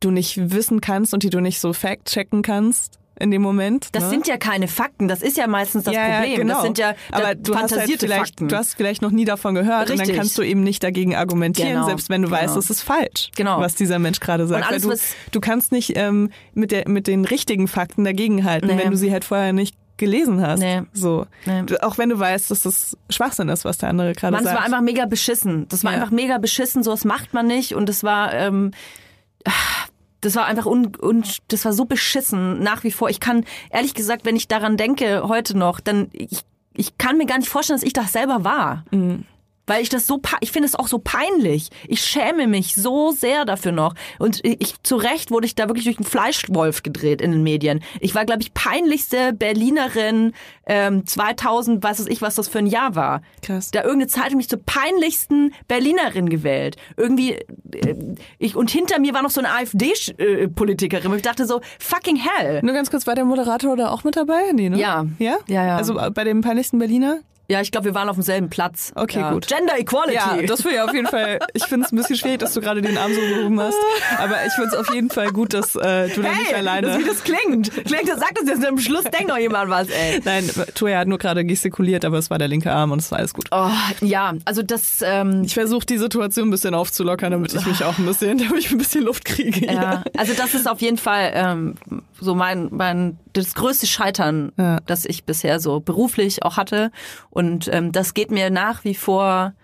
du nicht wissen kannst und die du nicht so fact-checken kannst in dem Moment. Das ne? sind ja keine Fakten, das ist ja meistens das ja, Problem. Ja, genau. Das sind ja Aber du hast halt fantasierte vielleicht, Fakten. du hast vielleicht noch nie davon gehört und Richtig. dann kannst du eben nicht dagegen argumentieren, Genau, selbst wenn du genau. weißt, es ist falsch, Genau. was dieser Mensch gerade sagt. alles, Weil du, du kannst nicht ähm, mit, der, mit den richtigen Fakten dagegenhalten, Nee. wenn du sie halt vorher nicht gelesen hast. Nee. So. Nee. Du, auch wenn du weißt, dass das Schwachsinn ist, was der andere gerade es sagt. war einfach mega beschissen. Das war Ja. einfach mega beschissen, sowas macht man nicht und das war ähm, das war einfach un, un, das war so beschissen nach wie vor. Ich kann ehrlich gesagt, wenn ich daran denke heute noch, dann ich, ich kann mir gar nicht vorstellen, dass ich das selber war. Weil ich das so, ich finde es auch so peinlich. Ich schäme mich so sehr dafür noch. Und ich, zu Recht wurde ich da wirklich durch einen Fleischwolf gedreht in den Medien. Ich war, glaube ich, peinlichste Berlinerin ähm, 2000, weiß es ich, was das für ein Jahr war. Krass. Da irgendeine Zeitung mich zur peinlichsten Berlinerin gewählt. Irgendwie, äh, ich, und hinter mir war noch so eine AfD-Politikerin. Und ich dachte so, fucking hell. Nur ganz kurz, war der Moderator da auch mit dabei? Nee, ne? Ja. Ja? Ja, ja. Also bei dem peinlichsten Berliner? Ja, ich glaube, wir waren auf demselben Platz. Okay, ja. gut. Gender Equality. Ja, das finde ich auf jeden Fall, ich finde es ein bisschen schwierig, dass du gerade den Arm so gehoben hast. Aber ich finde es auf jeden Fall gut, dass äh, du da nicht Hey, alleine... das, wie das klingt. Klingt, das sagt das jetzt am Schluss, denkt noch jemand was, ey. Nein, Toya hat nur gerade gestikuliert, aber es war der linke Arm und es war alles gut. Oh, ja, also das, ähm, Ich versuche die Situation ein bisschen aufzulockern, damit ich mich auch ein bisschen, [LAUGHS] damit ich ein bisschen Luft kriege. ja, also das ist auf jeden Fall ähm, so mein, mein das größte Scheitern, Ja. das ich bisher so beruflich auch hatte. Und ähm, das geht mir nach wie vor,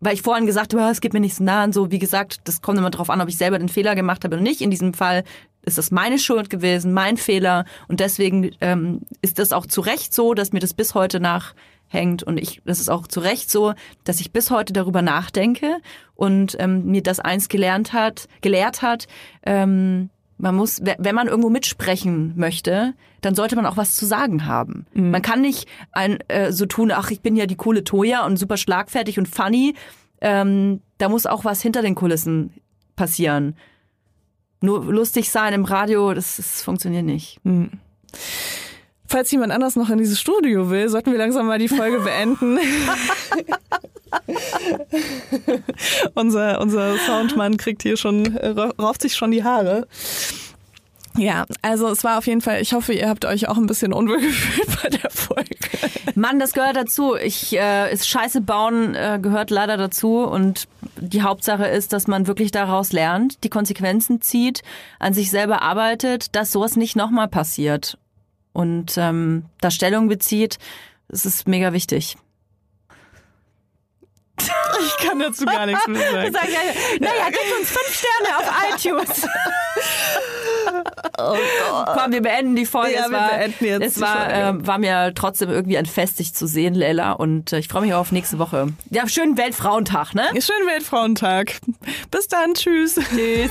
weil ich vorhin gesagt habe, es geht mir nicht so nah und so. Wie gesagt, das kommt immer drauf an, ob ich selber den Fehler gemacht habe oder nicht. In diesem Fall ist das meine Schuld gewesen, mein Fehler. Und deswegen ähm, ist das auch zu Recht so, dass mir das bis heute nachhängt. Und ich, das ist auch zu Recht so, dass ich bis heute darüber nachdenke und ähm, mir das eins gelernt hat, gelehrt hat. Ähm, man muss, we- wenn man irgendwo mitsprechen möchte, dann sollte man auch was zu sagen haben. Man kann nicht ein, äh, so tun, ach, ich bin ja die coole Toya und super schlagfertig und funny. Ähm, da muss auch was hinter den Kulissen passieren. Nur lustig sein im Radio, das, das funktioniert nicht. Falls jemand anders noch in dieses Studio will, sollten wir langsam mal die Folge [LAUGHS] beenden. [LAUGHS] unser, unser Soundmann kriegt hier schon, äh, rauft sich schon die Haare. Ja, also es war auf jeden Fall, ich hoffe, ihr habt euch auch ein bisschen unwohl [LAUGHS] gefühlt bei der Folge. Mann, das gehört dazu. Ich äh, ist Scheiße bauen äh, gehört leider dazu und die Hauptsache ist, dass man wirklich daraus lernt, die Konsequenzen zieht, an sich selber arbeitet, dass sowas nicht nochmal passiert und ähm, da Stellung bezieht, es ist mega wichtig. [LAUGHS] Ich kann dazu gar nichts mehr sagen. [LAUGHS] Sag ich, naja, gib uns fünf Sterne auf [LAUGHS] iTunes. Oh Komm, wir beenden die Folge. Ja, es war, es war, äh, war mir trotzdem irgendwie ein Fest, dich zu sehen, Leila. Und äh, ich freue mich auch auf nächste Woche. Ja, schönen Weltfrauentag, ne? Schönen Weltfrauentag. Bis dann, tschüss. Tschüss.